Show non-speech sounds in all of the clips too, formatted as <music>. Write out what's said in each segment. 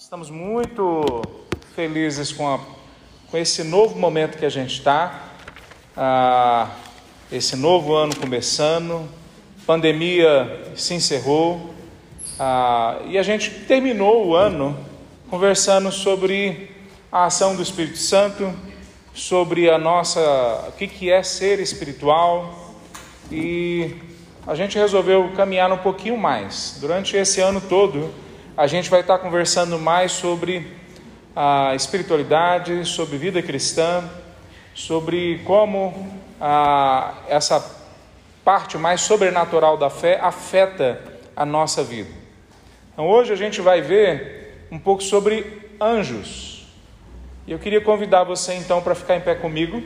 Estamos muito felizes com, a, com esse novo momento que a gente está, ah, esse novo ano começando, pandemia se encerrou. Ah, e a gente terminou o ano conversando sobre a ação do Espírito Santo, sobre a nossa, o que, que é ser espiritual. E a gente resolveu caminhar um pouquinho mais. Durante esse ano todo a gente vai estar conversando mais sobre a espiritualidade, sobre vida cristã, sobre como a, essa parte mais sobrenatural da fé afeta a nossa vida. Então, hoje a gente vai ver um pouco sobre anjos. E eu queria convidar você então para ficar em pé comigo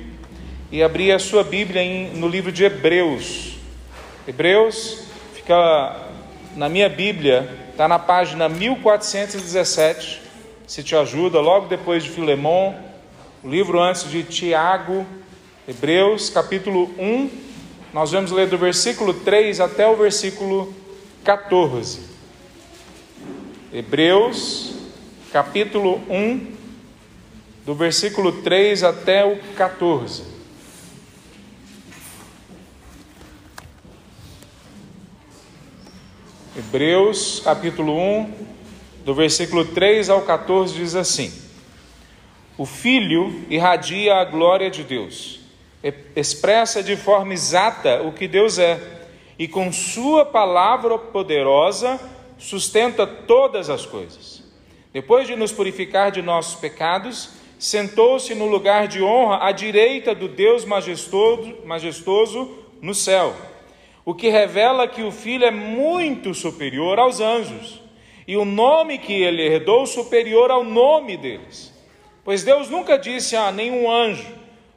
e abrir a sua Bíblia em, no livro de Hebreus. Hebreus fica na minha Bíblia está na página 1417, se te ajuda, logo depois de Filemon, o livro antes de Tiago, Hebreus, capítulo 1, nós vamos ler do versículo 3 até o versículo 14. Hebreus, capítulo 1, do versículo 3 até o 14. Hebreus capítulo 1, do versículo 3 ao 14, diz assim: O Filho irradia a glória de Deus, expressa de forma exata o que Deus é, e com Sua palavra poderosa sustenta todas as coisas. Depois de nos purificar de nossos pecados, sentou-se no lugar de honra à direita do Deus majestoso, majestoso no céu o que revela que o filho é muito superior aos anjos, e o nome que ele herdou superior ao nome deles. Pois Deus nunca disse a nenhum anjo: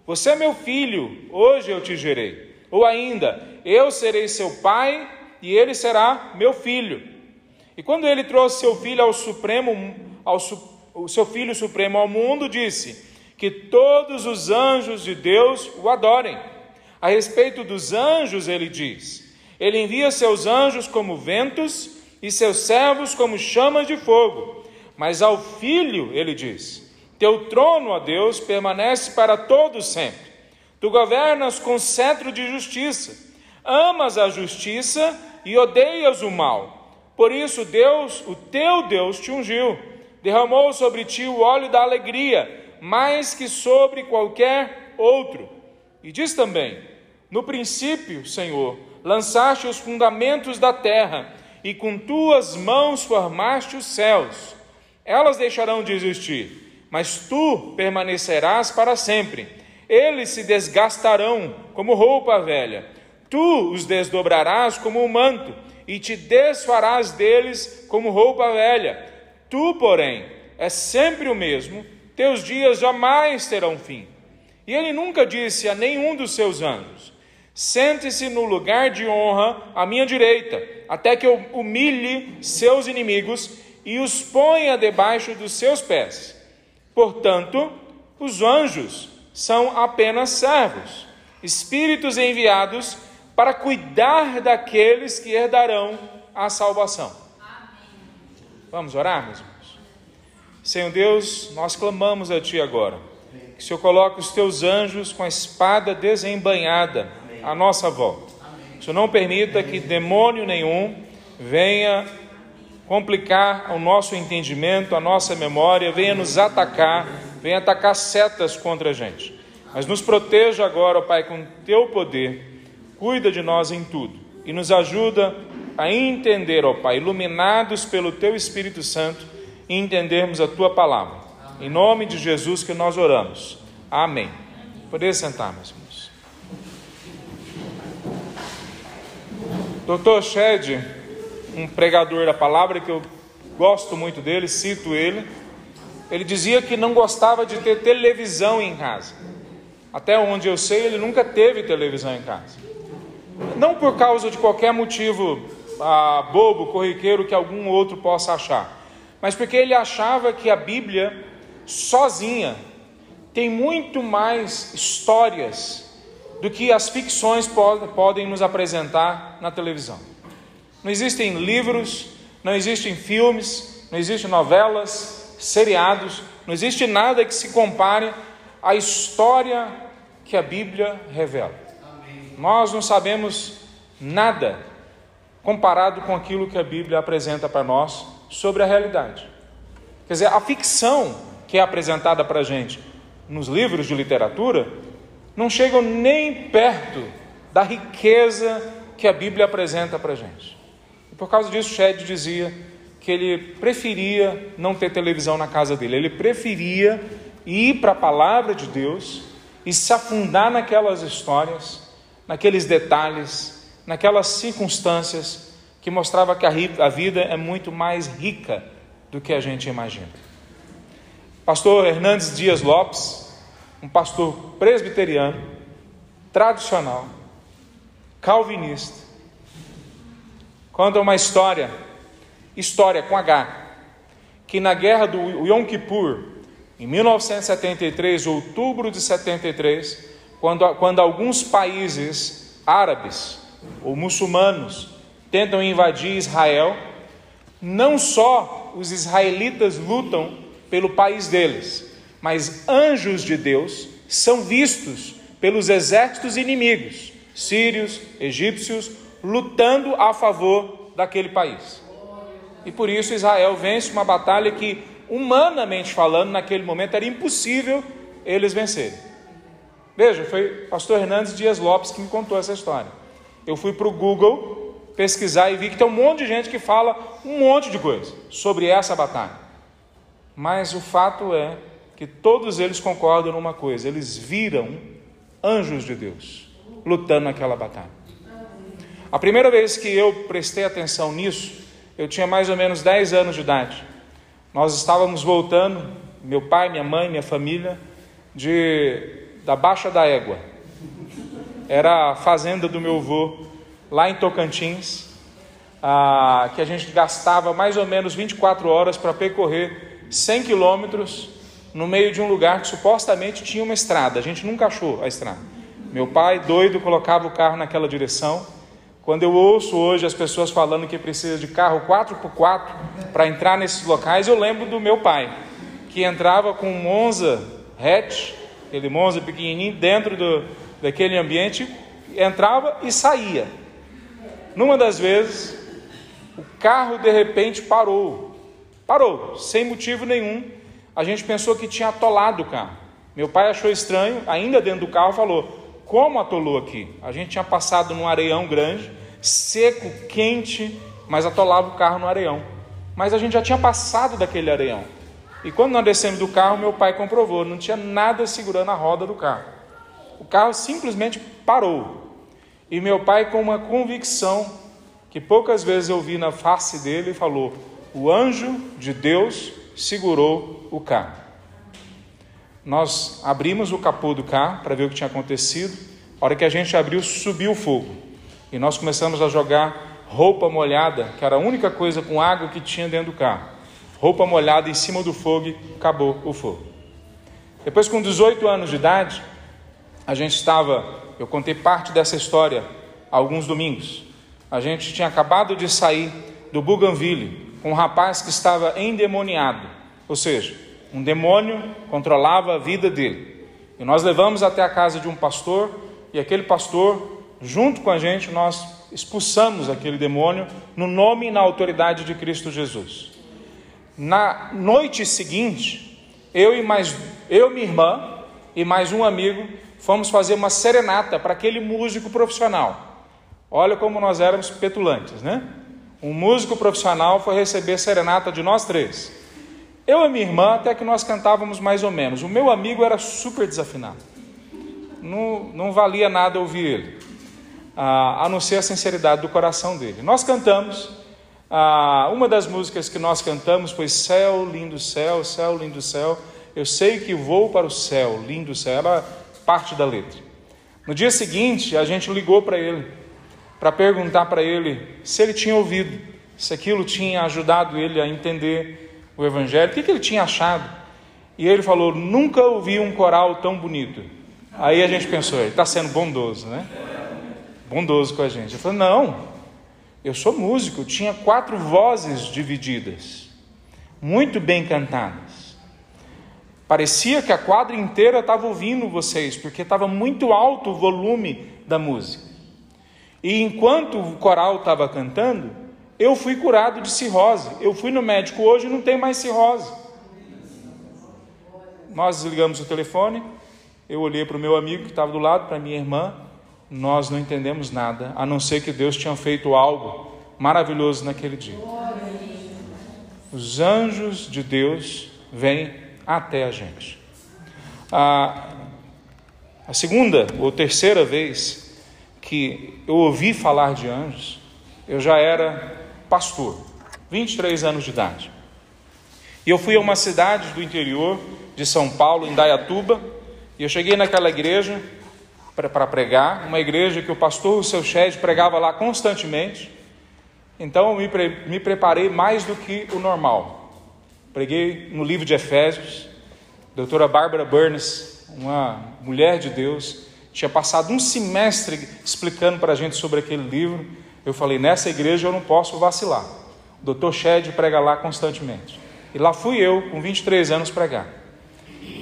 Você é meu filho, hoje eu te gerei. Ou ainda, eu serei seu pai e ele será meu filho. E quando ele trouxe seu filho ao supremo, ao o seu filho supremo ao mundo, disse que todos os anjos de Deus o adorem. A respeito dos anjos, ele diz: Ele envia seus anjos como ventos e seus servos como chamas de fogo. Mas ao filho, ele diz: Teu trono, ó Deus, permanece para todo sempre. Tu governas com cetro de justiça. Amas a justiça e odeias o mal. Por isso, Deus, o teu Deus, te ungiu. Derramou sobre ti o óleo da alegria, mais que sobre qualquer outro. E diz também: no princípio, Senhor, lançaste os fundamentos da terra, e com tuas mãos formaste os céus. Elas deixarão de existir, mas tu permanecerás para sempre. Eles se desgastarão como roupa velha. Tu os desdobrarás como um manto, e te desfarás deles como roupa velha. Tu, porém, és sempre o mesmo, teus dias jamais terão fim. E ele nunca disse a nenhum dos seus anjos: Sente-se no lugar de honra à minha direita, até que eu humilhe seus inimigos e os ponha debaixo dos seus pés. Portanto, os anjos são apenas servos, espíritos enviados para cuidar daqueles que herdarão a salvação. Vamos orar, meus irmãos? Senhor Deus, nós clamamos a Ti agora. Que o Senhor coloque os Teus anjos com a espada desembanhada à nossa volta. O Senhor não permita que demônio nenhum venha complicar o nosso entendimento, a nossa memória, venha nos atacar, venha atacar setas contra a gente. Mas nos proteja agora, ó Pai, com teu poder, cuida de nós em tudo e nos ajuda a entender, ó Pai, iluminados pelo teu Espírito Santo, e entendermos a tua palavra. Em nome de Jesus que nós oramos. Amém. Poder sentar, meus irmãos. Dr. Shed, um pregador da palavra que eu gosto muito dele, cito ele, ele dizia que não gostava de ter televisão em casa. Até onde eu sei, ele nunca teve televisão em casa. Não por causa de qualquer motivo ah, bobo, corriqueiro que algum outro possa achar, mas porque ele achava que a Bíblia sozinha tem muito mais histórias do que as ficções podem nos apresentar na televisão. Não existem livros, não existem filmes, não existem novelas, seriados, não existe nada que se compare à história que a Bíblia revela. Amém. Nós não sabemos nada comparado com aquilo que a Bíblia apresenta para nós sobre a realidade. Quer dizer, a ficção que é apresentada para a gente nos livros de literatura não chegam nem perto da riqueza que a Bíblia apresenta para a gente. E por causa disso, Shed dizia que ele preferia não ter televisão na casa dele, ele preferia ir para a palavra de Deus e se afundar naquelas histórias, naqueles detalhes, naquelas circunstâncias que mostrava que a vida é muito mais rica do que a gente imagina. Pastor Hernandes Dias Lopes, um pastor presbiteriano, tradicional, calvinista, conta uma história, história com H, que na guerra do Yom Kippur, em 1973, outubro de 73, quando, quando alguns países árabes ou muçulmanos tentam invadir Israel, não só os israelitas lutam pelo país deles, mas anjos de Deus são vistos pelos exércitos inimigos, sírios, egípcios, lutando a favor daquele país. E por isso Israel vence uma batalha que, humanamente falando, naquele momento era impossível eles vencerem. Veja, foi pastor Hernandes Dias Lopes que me contou essa história. Eu fui para o Google pesquisar e vi que tem um monte de gente que fala um monte de coisa sobre essa batalha. Mas o fato é que todos eles concordam numa coisa: eles viram anjos de Deus lutando naquela batalha. A primeira vez que eu prestei atenção nisso, eu tinha mais ou menos 10 anos de idade. Nós estávamos voltando, meu pai, minha mãe, minha família, de da Baixa da Égua. Era a fazenda do meu avô, lá em Tocantins, ah, que a gente gastava mais ou menos 24 horas para percorrer 100 quilômetros no meio de um lugar que supostamente tinha uma estrada. A gente nunca achou a estrada. Meu pai, doido, colocava o carro naquela direção. Quando eu ouço hoje as pessoas falando que precisa de carro 4x4 para entrar nesses locais, eu lembro do meu pai, que entrava com um Monza hatch, aquele Monza pequenininho, dentro do, daquele ambiente, entrava e saía. Numa das vezes, o carro de repente parou. Parou, sem motivo nenhum. A gente pensou que tinha atolado o carro. Meu pai achou estranho, ainda dentro do carro, falou: Como atolou aqui? A gente tinha passado num areião grande, seco, quente, mas atolava o carro no areião. Mas a gente já tinha passado daquele areião. E quando nós descemos do carro, meu pai comprovou: não tinha nada segurando a roda do carro. O carro simplesmente parou. E meu pai, com uma convicção que poucas vezes eu vi na face dele, falou: o anjo de Deus segurou o carro. Nós abrimos o capô do carro para ver o que tinha acontecido. A hora que a gente abriu, subiu o fogo. E nós começamos a jogar roupa molhada, que era a única coisa com água que tinha dentro do carro. Roupa molhada em cima do fogo e acabou o fogo. Depois, com 18 anos de idade, a gente estava, eu contei parte dessa história alguns domingos. A gente tinha acabado de sair do Bougainville, um rapaz que estava endemoniado, ou seja, um demônio controlava a vida dele. E nós levamos até a casa de um pastor, e aquele pastor, junto com a gente, nós expulsamos aquele demônio no nome e na autoridade de Cristo Jesus. Na noite seguinte, eu e mais eu, minha irmã e mais um amigo fomos fazer uma serenata para aquele músico profissional. Olha como nós éramos petulantes, né? Um músico profissional foi receber serenata de nós três. Eu e minha irmã, até que nós cantávamos mais ou menos. O meu amigo era super desafinado. Não, não valia nada ouvir ele, ah, a não ser a sinceridade do coração dele. Nós cantamos. Ah, uma das músicas que nós cantamos foi Céu, lindo céu, céu, lindo céu. Eu sei que vou para o céu, lindo céu. Era parte da letra. No dia seguinte, a gente ligou para ele para perguntar para ele se ele tinha ouvido, se aquilo tinha ajudado ele a entender o Evangelho, o que, que ele tinha achado. E ele falou: Nunca ouvi um coral tão bonito. Aí a gente pensou: ele está sendo bondoso, né? Bondoso com a gente. Ele falou: Não, eu sou músico, tinha quatro vozes divididas, muito bem cantadas. Parecia que a quadra inteira estava ouvindo vocês, porque estava muito alto o volume da música. E enquanto o coral estava cantando, eu fui curado de cirrose. Eu fui no médico hoje e não tem mais cirrose. Nós desligamos o telefone, eu olhei para o meu amigo que estava do lado, para minha irmã, nós não entendemos nada, a não ser que Deus tinha feito algo maravilhoso naquele dia. Os anjos de Deus vêm até a gente. A, a segunda ou terceira vez que eu ouvi falar de anjos, eu já era pastor, 23 anos de idade. E eu fui a uma cidade do interior de São Paulo, em Dayatuba, e eu cheguei naquela igreja para pregar, uma igreja que o pastor, o seu Shed, pregava lá constantemente. Então eu me, pre me preparei mais do que o normal. Preguei no livro de Efésios, doutora Bárbara Burns, uma mulher de Deus, tinha passado um semestre explicando para a gente sobre aquele livro. Eu falei, nessa igreja eu não posso vacilar. O doutor Shed prega lá constantemente. E lá fui eu, com 23 anos, pregar.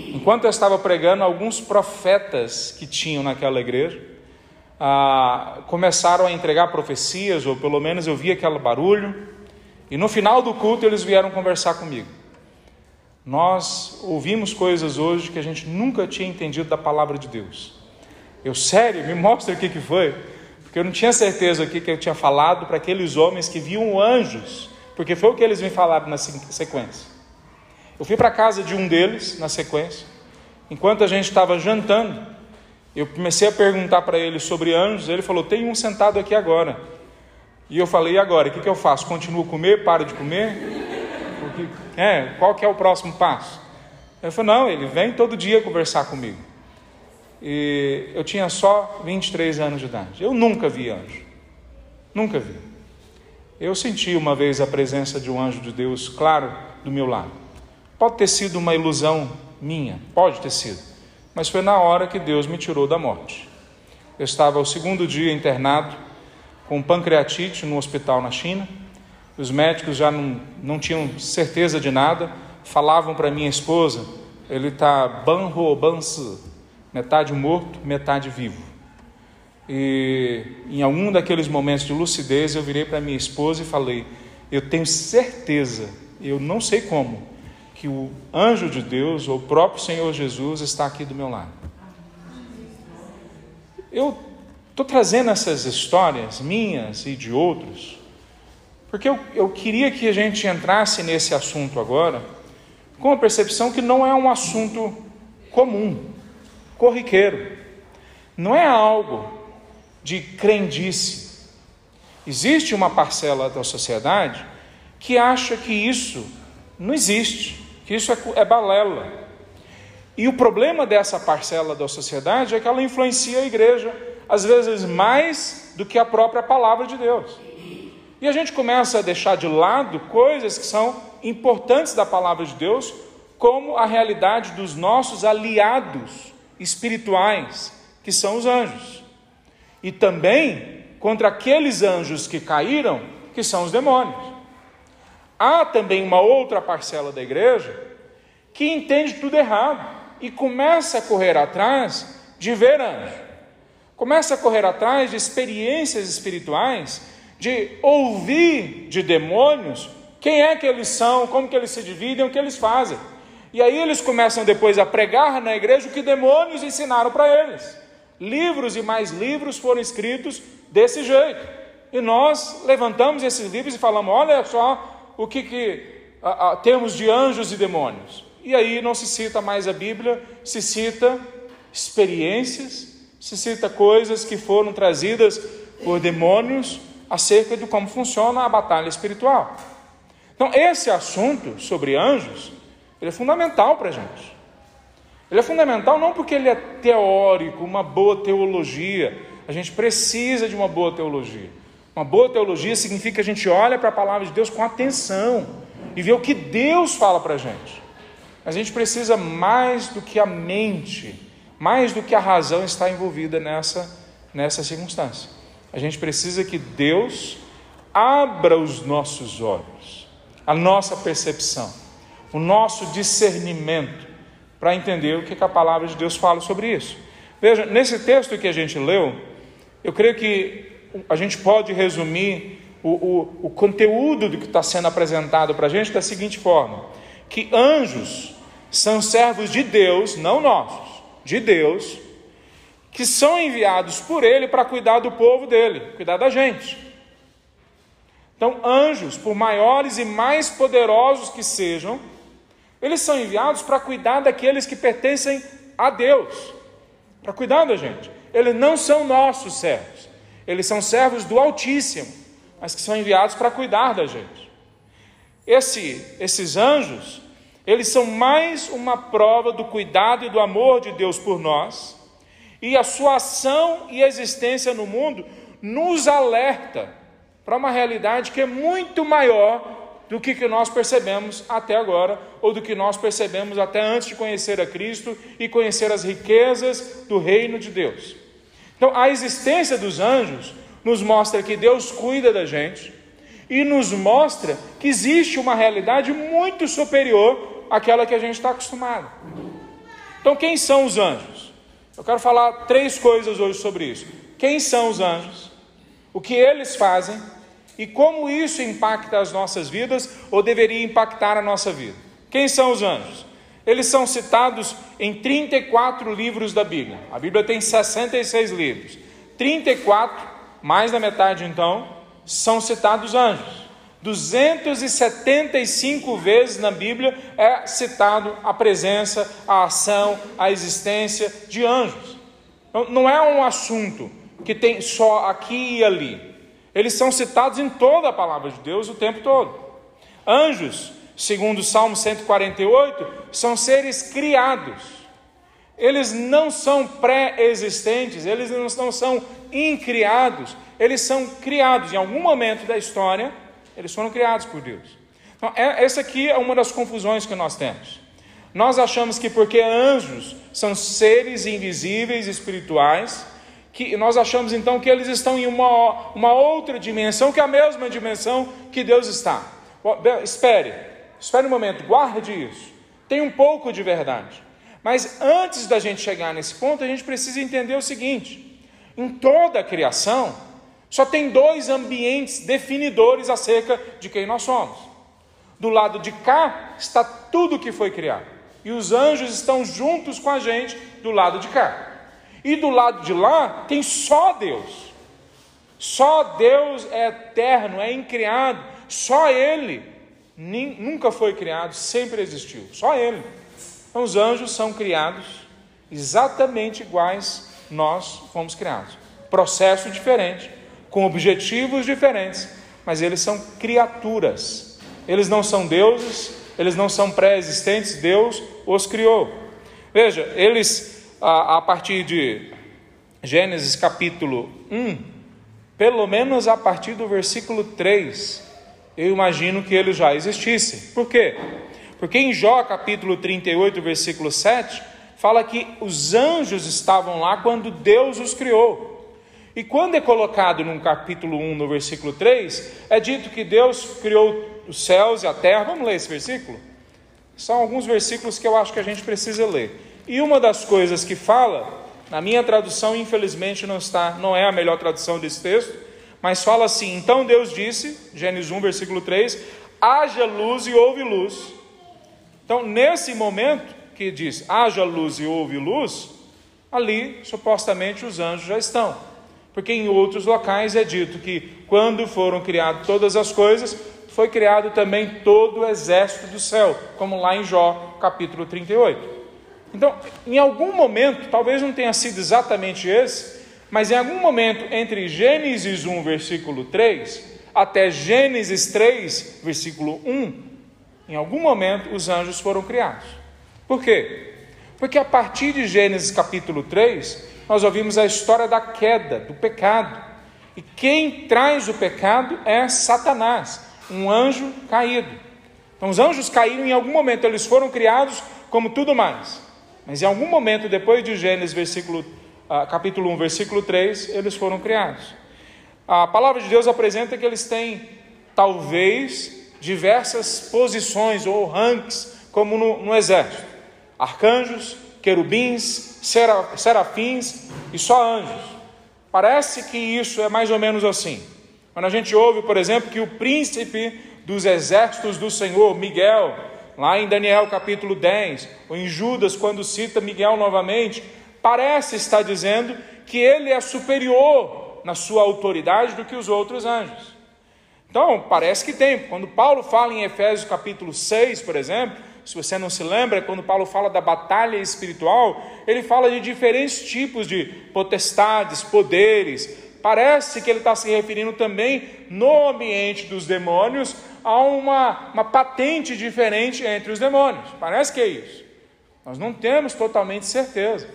Enquanto eu estava pregando, alguns profetas que tinham naquela igreja ah, começaram a entregar profecias, ou pelo menos eu vi aquele barulho, e no final do culto eles vieram conversar comigo. Nós ouvimos coisas hoje que a gente nunca tinha entendido da palavra de Deus. Eu, sério, me mostra o que, que foi, porque eu não tinha certeza o que, que eu tinha falado para aqueles homens que viam anjos, porque foi o que eles me falaram na sequência. Eu fui para a casa de um deles na sequência. Enquanto a gente estava jantando, eu comecei a perguntar para ele sobre anjos. Ele falou: Tem um sentado aqui agora. E eu falei: E agora? O que, que eu faço? Continuo a comer? Paro de comer? Porque, é, qual que é o próximo passo? Ele falou: Não, ele vem todo dia conversar comigo. E eu tinha só 23 anos de idade. Eu nunca vi anjo. Nunca vi. Eu senti uma vez a presença de um anjo de Deus, claro, do meu lado. Pode ter sido uma ilusão minha, pode ter sido, mas foi na hora que Deus me tirou da morte. Eu estava o segundo dia internado com pancreatite no hospital na China. Os médicos já não, não tinham certeza de nada, falavam para minha esposa: ele está banho bansu, metade morto, metade vivo. E em algum daqueles momentos de lucidez, eu virei para minha esposa e falei: Eu tenho certeza, eu não sei como, que o anjo de Deus, ou o próprio Senhor Jesus, está aqui do meu lado. Eu estou trazendo essas histórias minhas e de outros, porque eu, eu queria que a gente entrasse nesse assunto agora com a percepção que não é um assunto comum, corriqueiro, não é algo de crendice. Existe uma parcela da sociedade que acha que isso não existe que isso é, é balela. E o problema dessa parcela da sociedade é que ela influencia a igreja, às vezes mais do que a própria palavra de Deus. E a gente começa a deixar de lado coisas que são importantes da palavra de Deus, como a realidade dos nossos aliados espirituais, que são os anjos. E também contra aqueles anjos que caíram, que são os demônios. Há também uma outra parcela da igreja que entende tudo errado e começa a correr atrás de ver anjo, começa a correr atrás de experiências espirituais, de ouvir de demônios quem é que eles são, como que eles se dividem, o que eles fazem. E aí eles começam depois a pregar na igreja o que demônios ensinaram para eles. Livros e mais livros foram escritos desse jeito. E nós levantamos esses livros e falamos: olha só o que, que a, a, temos de anjos e demônios. E aí não se cita mais a Bíblia, se cita experiências, se cita coisas que foram trazidas por demônios acerca de como funciona a batalha espiritual. Então, esse assunto sobre anjos, ele é fundamental para a gente. Ele é fundamental não porque ele é teórico, uma boa teologia. A gente precisa de uma boa teologia. Uma boa teologia significa que a gente olha para a palavra de Deus com atenção e vê o que Deus fala para a gente. A gente precisa mais do que a mente, mais do que a razão está envolvida nessa, nessa circunstância. A gente precisa que Deus abra os nossos olhos, a nossa percepção, o nosso discernimento, para entender o que, que a palavra de Deus fala sobre isso. Veja, nesse texto que a gente leu, eu creio que a gente pode resumir o, o, o conteúdo do que está sendo apresentado para a gente da seguinte forma: que anjos são servos de Deus, não nossos, de Deus, que são enviados por Ele para cuidar do povo dele, cuidar da gente. Então, anjos, por maiores e mais poderosos que sejam, eles são enviados para cuidar daqueles que pertencem a Deus, para cuidar da gente. Eles não são nossos servos, eles são servos do Altíssimo, mas que são enviados para cuidar da gente. Esse, esses anjos, eles são mais uma prova do cuidado e do amor de Deus por nós, e a sua ação e existência no mundo nos alerta para uma realidade que é muito maior do que, que nós percebemos até agora, ou do que nós percebemos até antes de conhecer a Cristo e conhecer as riquezas do reino de Deus. Então, a existência dos anjos nos mostra que Deus cuida da gente e nos mostra que existe uma realidade muito superior àquela que a gente está acostumado. Então, quem são os anjos? Eu quero falar três coisas hoje sobre isso. Quem são os anjos? O que eles fazem? E como isso impacta as nossas vidas ou deveria impactar a nossa vida? Quem são os anjos? Eles são citados em 34 livros da Bíblia. A Bíblia tem 66 livros. 34, mais da metade então, são citados anjos. 275 vezes na Bíblia é citado a presença, a ação, a existência de anjos. Não é um assunto que tem só aqui e ali. Eles são citados em toda a palavra de Deus o tempo todo. Anjos, segundo o Salmo 148, são seres criados. Eles não são pré-existentes, eles não são incriados, eles são criados. Em algum momento da história, eles foram criados por Deus. Então, é, essa aqui é uma das confusões que nós temos. Nós achamos que porque anjos são seres invisíveis espirituais, que nós achamos então que eles estão em uma, uma outra dimensão que é a mesma dimensão que Deus está. Espere, espere um momento, guarde isso. Tem um pouco de verdade. Mas antes da gente chegar nesse ponto, a gente precisa entender o seguinte: em toda a criação, só tem dois ambientes definidores acerca de quem nós somos. Do lado de cá está tudo que foi criado, e os anjos estão juntos com a gente do lado de cá. E do lado de lá tem só Deus. Só Deus é eterno, é incriado. Só Ele nunca foi criado, sempre existiu. Só Ele. Então os anjos são criados exatamente iguais nós fomos criados. Processo diferente, com objetivos diferentes, mas eles são criaturas. Eles não são deuses, eles não são pré-existentes, Deus os criou. Veja, eles a, a partir de Gênesis capítulo 1, pelo menos a partir do versículo 3, eu imagino que ele já existisse. Por quê? Porque em Jó capítulo 38, versículo 7, fala que os anjos estavam lá quando Deus os criou. E quando é colocado no capítulo 1, no versículo 3, é dito que Deus criou os céus e a terra. Vamos ler esse versículo? São alguns versículos que eu acho que a gente precisa ler. E uma das coisas que fala, na minha tradução, infelizmente não está, não é a melhor tradução desse texto, mas fala assim: Então Deus disse, Gênesis 1, versículo 3: haja luz e houve luz. Então, nesse momento que diz haja luz e houve luz, ali supostamente os anjos já estão. Porque em outros locais é dito que quando foram criadas todas as coisas, foi criado também todo o exército do céu, como lá em Jó, capítulo 38. Então, em algum momento, talvez não tenha sido exatamente esse, mas em algum momento entre Gênesis 1, versículo 3, até Gênesis 3, versículo 1, em algum momento os anjos foram criados. Por quê? Porque a partir de Gênesis capítulo 3, nós ouvimos a história da queda, do pecado. E quem traz o pecado é Satanás, um anjo caído. Então, os anjos caíram em algum momento, eles foram criados como tudo mais. Mas em algum momento, depois de Gênesis versículo, ah, capítulo 1, versículo 3, eles foram criados. A palavra de Deus apresenta que eles têm, talvez, diversas posições ou ranks, como no, no exército. arcanjos, querubins, serafins e só anjos. Parece que isso é mais ou menos assim. Quando a gente ouve, por exemplo, que o príncipe dos exércitos do Senhor, Miguel, lá em Daniel capítulo 10, ou em Judas, quando cita Miguel novamente, parece estar dizendo que ele é superior na sua autoridade do que os outros anjos. Então, parece que tem. Quando Paulo fala em Efésios capítulo 6, por exemplo, se você não se lembra, quando Paulo fala da batalha espiritual, ele fala de diferentes tipos de potestades, poderes. Parece que ele está se referindo também no ambiente dos demônios a uma, uma patente diferente entre os demônios. Parece que é isso. Nós não temos totalmente certeza.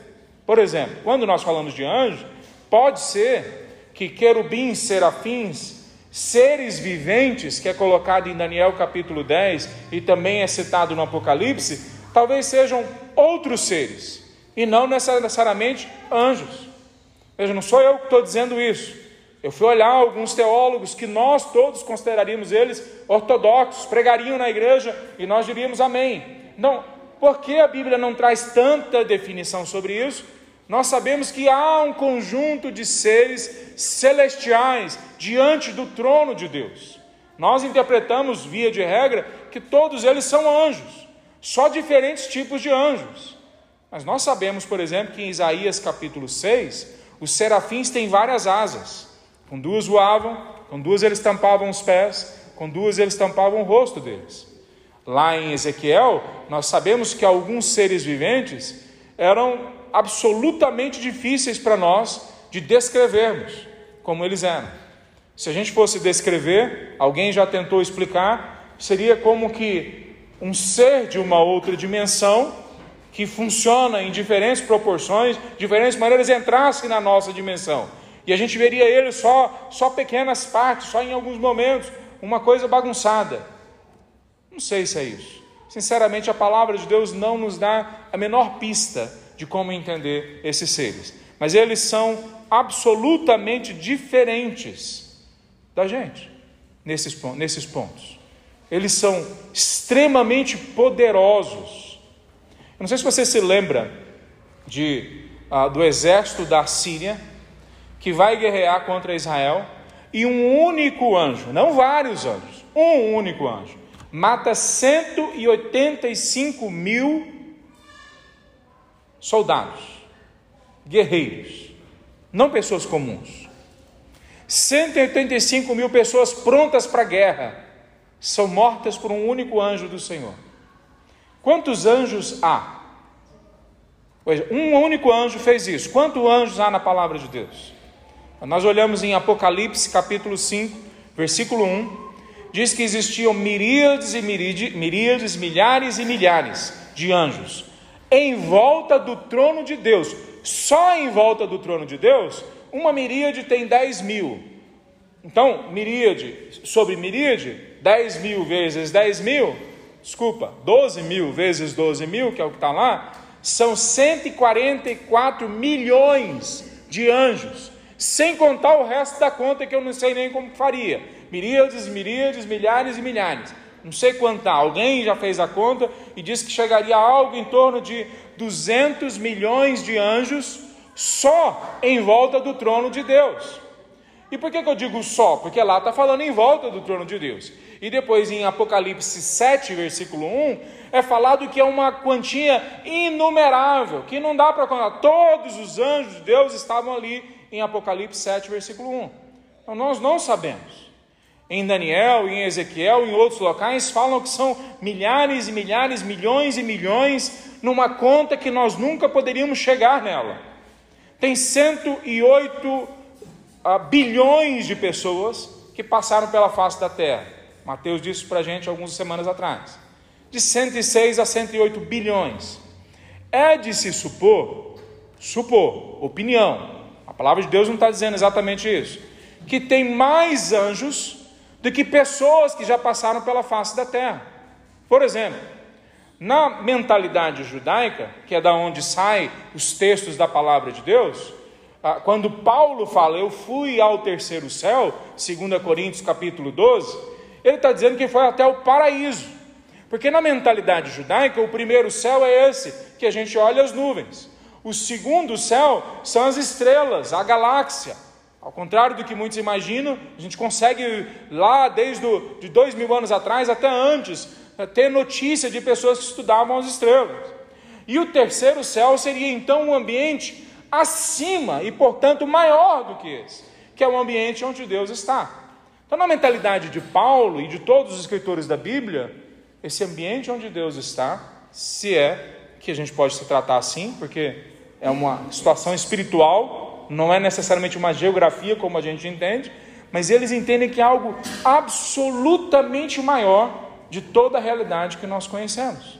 Por exemplo, quando nós falamos de anjo, pode ser que querubins, serafins, seres viventes, que é colocado em Daniel capítulo 10 e também é citado no Apocalipse, talvez sejam outros seres e não necessariamente anjos. Veja, não sou eu que estou dizendo isso. Eu fui olhar alguns teólogos que nós todos consideraríamos eles ortodoxos, pregariam na igreja e nós diríamos amém. Não, por que a Bíblia não traz tanta definição sobre isso? nós sabemos que há um conjunto de seres celestiais diante do trono de Deus. Nós interpretamos, via de regra, que todos eles são anjos, só diferentes tipos de anjos. Mas nós sabemos, por exemplo, que em Isaías capítulo 6, os serafins têm várias asas. Com duas voavam, com duas eles tampavam os pés, com duas eles tampavam o rosto deles. Lá em Ezequiel, nós sabemos que alguns seres viventes eram absolutamente difíceis para nós de descrevermos como eles eram. Se a gente fosse descrever, alguém já tentou explicar, seria como que um ser de uma outra dimensão que funciona em diferentes proporções, diferentes maneiras entrasse na nossa dimensão. E a gente veria ele só só pequenas partes, só em alguns momentos, uma coisa bagunçada. Não sei se é isso. Sinceramente, a palavra de Deus não nos dá a menor pista de como entender esses seres. Mas eles são absolutamente diferentes da gente nesses, nesses pontos. Eles são extremamente poderosos. Eu não sei se você se lembra de, ah, do exército da Síria que vai guerrear contra Israel e um único anjo, não vários anjos, um único anjo, mata 185 mil soldados, guerreiros, não pessoas comuns. 185 mil pessoas prontas para a guerra são mortas por um único anjo do Senhor. Quantos anjos há? Um único anjo fez isso. Quantos anjos há na palavra de Deus? Nós olhamos em Apocalipse capítulo 5, versículo 1, diz que existiam miríades e miríades, milhares e milhares de anjos em volta do trono de Deus. Só em volta do trono de Deus, uma miríade tem 10 mil. Então, miríade sobre miríade, 10 mil vezes 10 mil, desculpa, 12 mil vezes 12 mil, que é o que está lá, são 144 milhões de anjos, sem contar o resto da conta que eu não sei nem como faria. Miríades, miríades, milhares e milhares não sei quanto alguém já fez a conta e disse que chegaria a algo em torno de 200 milhões de anjos só em volta do trono de Deus. E por que, que eu digo só? Porque lá está falando em volta do trono de Deus. E depois em Apocalipse 7, versículo 1, é falado que é uma quantia inumerável, que não dá para contar. Todos os anjos de Deus estavam ali em Apocalipse 7, versículo 1. Então nós não sabemos em Daniel, em Ezequiel, em outros locais, falam que são milhares e milhares, milhões e milhões, numa conta que nós nunca poderíamos chegar nela. Tem 108 uh, ah, bilhões de pessoas que passaram pela face da terra. Mateus disse para a gente algumas semanas atrás. De 106 a 108 bilhões. É de se supor, supor, opinião, a palavra de Deus não está dizendo exatamente isso, que tem mais anjos do que pessoas que já passaram pela face da terra. Por exemplo, na mentalidade judaica, que é da onde saem os textos da palavra de Deus, ah, quando Paulo fala, eu fui ao terceiro céu, 2 Coríntios capítulo 12, ele está dizendo que foi até o paraíso. Porque na mentalidade judaica, o primeiro céu é esse, que a gente olha as nuvens. O segundo céu são as estrelas, a galáxia. Ao contrário do que muitos imaginam, a gente consegue lá desde de dois mil anos atrás até antes ter notícia de pessoas que estudavam as estrelas. E o terceiro céu seria então um ambiente acima e, portanto, maior do que esse, que é o ambiente onde Deus está. Então, na mentalidade de Paulo e de todos os escritores da Bíblia, esse ambiente onde Deus está, se é que a gente pode se tratar assim, porque é uma situação espiritual, não é necessariamente uma geografia como a gente entende, mas eles entendem que é algo absolutamente maior de toda a realidade que nós conhecemos.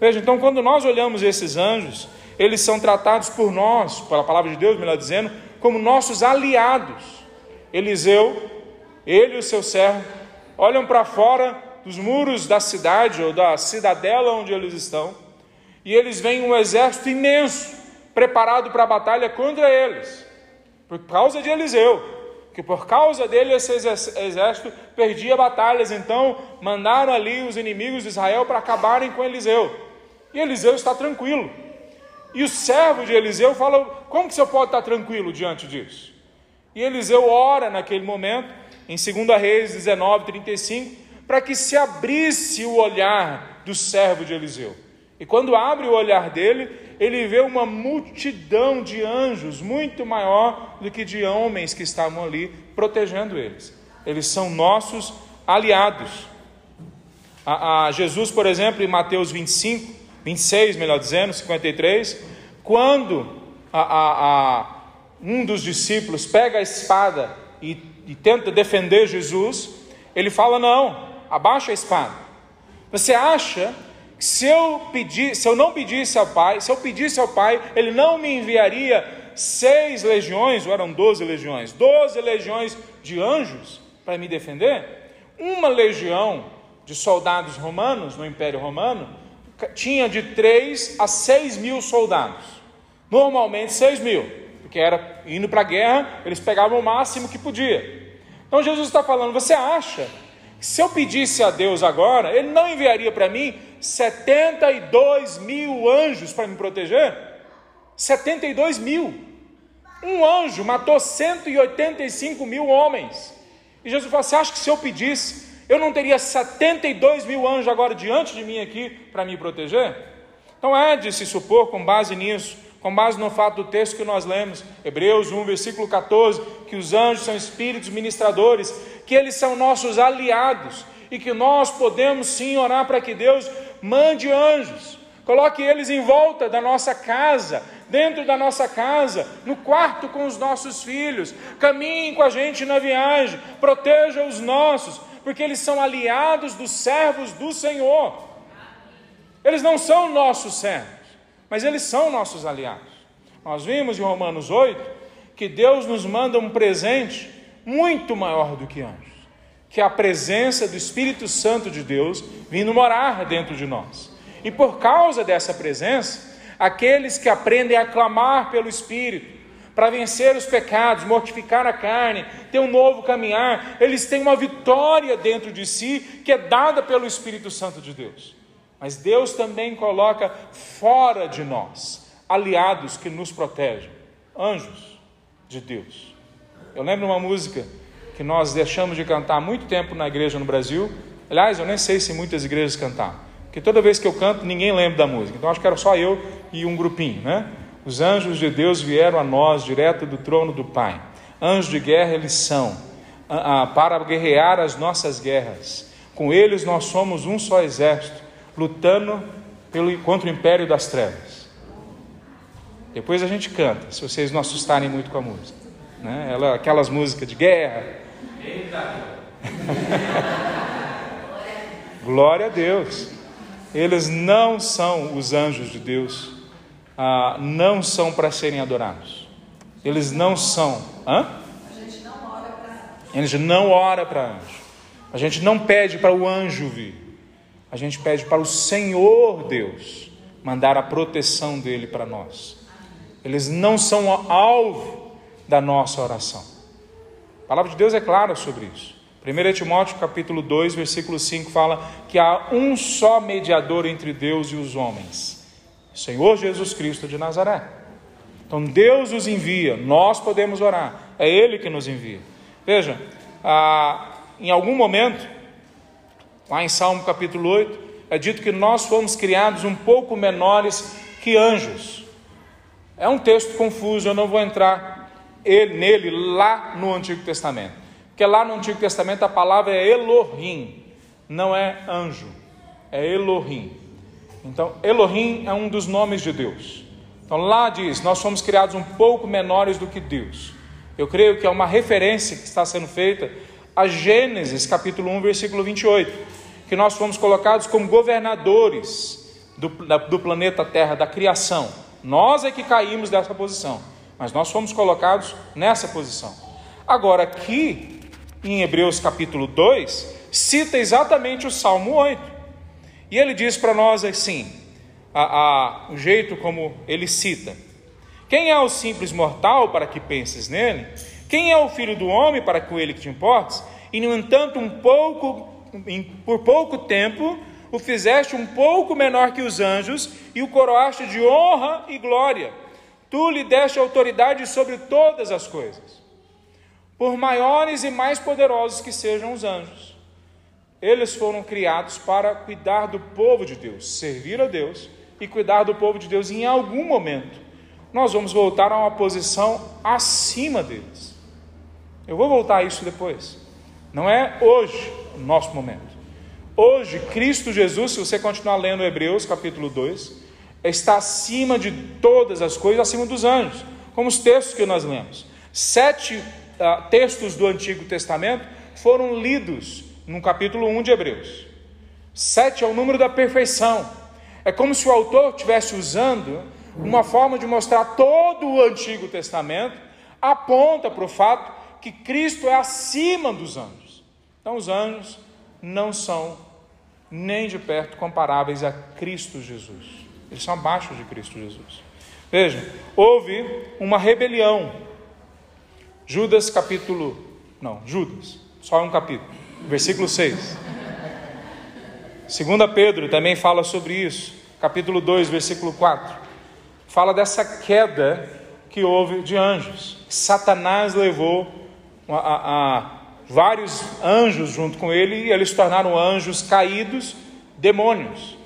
Veja, então, quando nós olhamos esses anjos, eles são tratados por nós, pela palavra de Deus, melhor dizendo, como nossos aliados. Eliseu ele e o seu servo olham para fora dos muros da cidade ou da cidadela onde eles estão, e eles veem um exército imenso preparado para a batalha contra eles, por causa de Eliseu, que por causa dele esse exército perdia batalhas, então mandaram ali os inimigos de Israel para acabarem com Eliseu. E Eliseu está tranquilo. E o servo de Eliseu fala: Como que você pode estar tranquilo diante disso? E Eliseu ora naquele momento em 2 Reis 19, 35, para que se abrisse o olhar do servo de Eliseu. E quando abre o olhar dele, ele vê uma multidão de anjos, muito maior do que de homens que estavam ali protegendo eles. Eles são nossos aliados. A, a Jesus, por exemplo, em Mateus 25, 26, melhor dizendo, 53, quando a, a, um dos discípulos pega a espada e e tenta defender Jesus, ele fala: não, abaixa a espada. Você acha que se eu, pedir, se eu não pedisse ao Pai, se eu pedisse ao Pai, ele não me enviaria seis legiões, ou eram doze legiões, doze legiões de anjos para me defender? Uma legião de soldados romanos no Império Romano tinha de três a seis mil soldados, normalmente seis mil porque era indo para a guerra, eles pegavam o máximo que podia. Então Jesus está falando: você acha que se eu pedisse a Deus agora, Ele não enviaria para mim 72 mil anjos para me proteger? 72 mil. Um anjo matou 185 mil homens. E Jesus falou: Você acha que se eu pedisse, eu não teria 72 mil anjos agora diante de mim aqui para me proteger? Então é de se supor, com base nisso, com base no fato do texto que nós lemos, Hebreus 1, versículo 14, que os anjos são espíritos ministradores, que eles são nossos aliados e que nós podemos sim orar para que Deus mande anjos, coloque eles em volta da nossa casa, dentro da nossa casa, no quarto com os nossos filhos, caminhem com a gente na viagem, proteja os nossos, porque eles são aliados dos servos do Senhor. Eles não são nossos servos mas eles são nossos aliados. Nós vimos em Romanos 8 que Deus nos manda um presente muito maior do que anjos, que é a presença do Espírito Santo de Deus vindo morar dentro de nós. E por causa dessa presença, aqueles que aprendem a clamar pelo Espírito, para vencer os pecados, mortificar a carne, ter um novo caminhar, eles têm uma vitória dentro de si que é dada pelo Espírito Santo de Deus. Mas Deus também coloca fora de nós aliados que nos protegem, anjos de Deus. Eu lembro uma música que nós deixamos de cantar há muito tempo na igreja no Brasil. Aliás, eu nem sei se muitas igrejas cantaram, porque toda vez que eu canto ninguém lembra da música. Então acho que era só eu e um grupinho, né? Os anjos de Deus vieram a nós direto do trono do Pai. Anjos de guerra eles são, para guerrear as nossas guerras. Com eles nós somos um só exército lutando pelo, contra o império das trevas. Depois a gente canta, se vocês não assustarem muito com a música. Né? Ela, aquelas músicas de guerra. <laughs> Glória a Deus. Eles não são os anjos de Deus, ah, não são para serem adorados. Eles não são. Hã? A gente não ora para anjo. A gente não ora para anjo. A gente não pede para o anjo vir a gente pede para o Senhor Deus mandar a proteção dele para nós. Eles não são alvo da nossa oração. A palavra de Deus é clara sobre isso. 1 Timóteo capítulo 2, versículo 5 fala que há um só mediador entre Deus e os homens, o Senhor Jesus Cristo de Nazaré. Então Deus os envia, nós podemos orar, é Ele que nos envia. Veja, ah, em algum momento, lá em Salmo capítulo 8, é dito que nós fomos criados um pouco menores que anjos. É um texto confuso, eu não vou entrar nele lá no Antigo Testamento. Porque lá no Antigo Testamento a palavra é Elohim, não é anjo, é Elohim. Então, Elohim é um dos nomes de Deus. Então lá diz: Nós fomos criados um pouco menores do que Deus. Eu creio que é uma referência que está sendo feita a Gênesis capítulo 1, versículo 28, que nós fomos colocados como governadores do, do planeta Terra, da criação. Nós é que caímos dessa posição, mas nós fomos colocados nessa posição. Agora, aqui em Hebreus capítulo 2, cita exatamente o Salmo 8. E ele diz para nós assim: a, a, o jeito como ele cita. Quem é o simples mortal para que penses nele? Quem é o filho do homem para com ele que te importes? E no entanto, um pouco, por pouco tempo, o fizeste um pouco menor que os anjos e o coroaste de honra e glória. Tu lhe deste autoridade sobre todas as coisas. Por maiores e mais poderosos que sejam os anjos, eles foram criados para cuidar do povo de Deus, servir a Deus e cuidar do povo de Deus em algum momento. Nós vamos voltar a uma posição acima deles. Eu vou voltar a isso depois. Não é hoje o nosso momento. Hoje, Cristo Jesus, se você continuar lendo Hebreus capítulo 2, está acima de todas as coisas, acima dos anjos, como os textos que nós lemos. Sete uh, textos do Antigo Testamento foram lidos no capítulo 1 de Hebreus. Sete é o número da perfeição. É como se o autor estivesse usando uma forma de mostrar todo o Antigo Testamento, aponta para o fato que Cristo é acima dos anjos. Então, os anjos não são nem de perto comparáveis a Cristo Jesus. Eles são abaixo de Cristo Jesus. Veja, houve uma rebelião. Judas capítulo. Não, Judas, só um capítulo. Versículo 6. Segunda Pedro também fala sobre isso, capítulo 2, versículo 4. Fala dessa queda que houve de anjos. Satanás levou a, a, vários anjos junto com ele e eles se tornaram anjos caídos, demônios.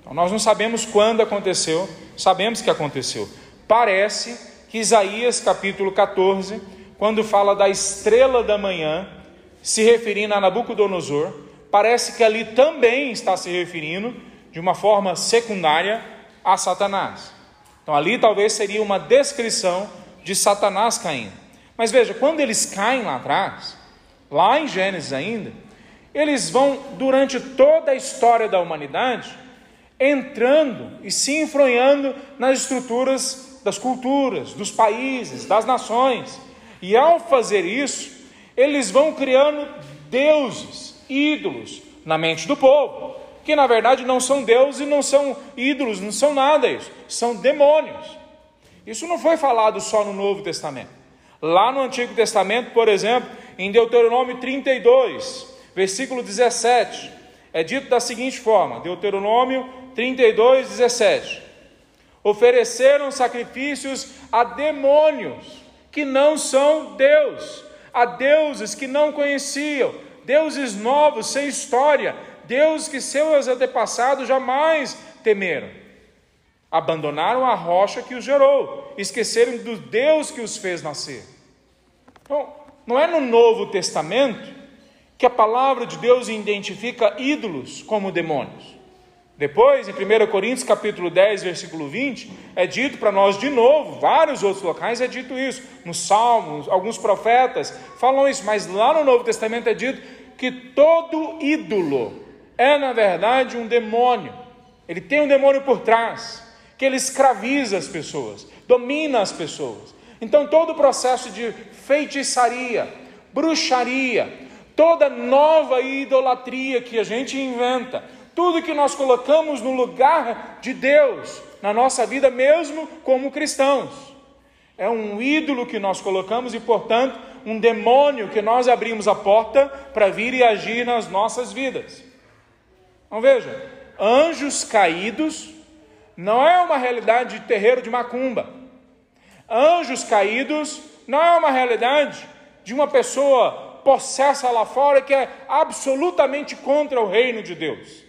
Então, nós não sabemos quando aconteceu, sabemos que aconteceu. Parece que Isaías capítulo 14, quando fala da estrela da manhã, se referindo a Nabucodonosor, parece que ali também está se referindo, de uma forma secundária, a Satanás. Então ali talvez seria uma descrição de Satanás caindo. Mas veja, quando eles caem lá atrás, lá em Gênesis ainda, eles vão, durante toda a história da humanidade, entrando e se enfronhando nas estruturas das culturas, dos países, das nações. E ao fazer isso, eles vão criando deuses, ídolos na mente do povo, que na verdade não são deuses e não são ídolos, não são nada isso, são demônios. Isso não foi falado só no Novo Testamento. Lá no Antigo Testamento, por exemplo, em Deuteronômio 32, versículo 17, é dito da seguinte forma: Deuteronômio 32, 17: Ofereceram sacrifícios a demônios que não são Deus, a deuses que não conheciam, deuses novos, sem história, deuses que seus antepassados jamais temeram. Abandonaram a rocha que os gerou, esqueceram do Deus que os fez nascer. Então, não é no Novo Testamento que a palavra de Deus identifica ídolos como demônios. Depois, em 1 Coríntios capítulo 10, versículo 20, é dito para nós de novo, vários outros locais é dito isso, nos Salmos, alguns profetas falam isso, mas lá no Novo Testamento é dito que todo ídolo é, na verdade, um demônio. Ele tem um demônio por trás, que ele escraviza as pessoas, domina as pessoas. Então, todo o processo de feitiçaria, bruxaria, toda nova idolatria que a gente inventa, tudo que nós colocamos no lugar de Deus na nossa vida, mesmo como cristãos, é um ídolo que nós colocamos e, portanto, um demônio que nós abrimos a porta para vir e agir nas nossas vidas. Então veja, anjos caídos não é uma realidade de terreiro de macumba. Anjos caídos não é uma realidade de uma pessoa possessa lá fora que é absolutamente contra o reino de Deus.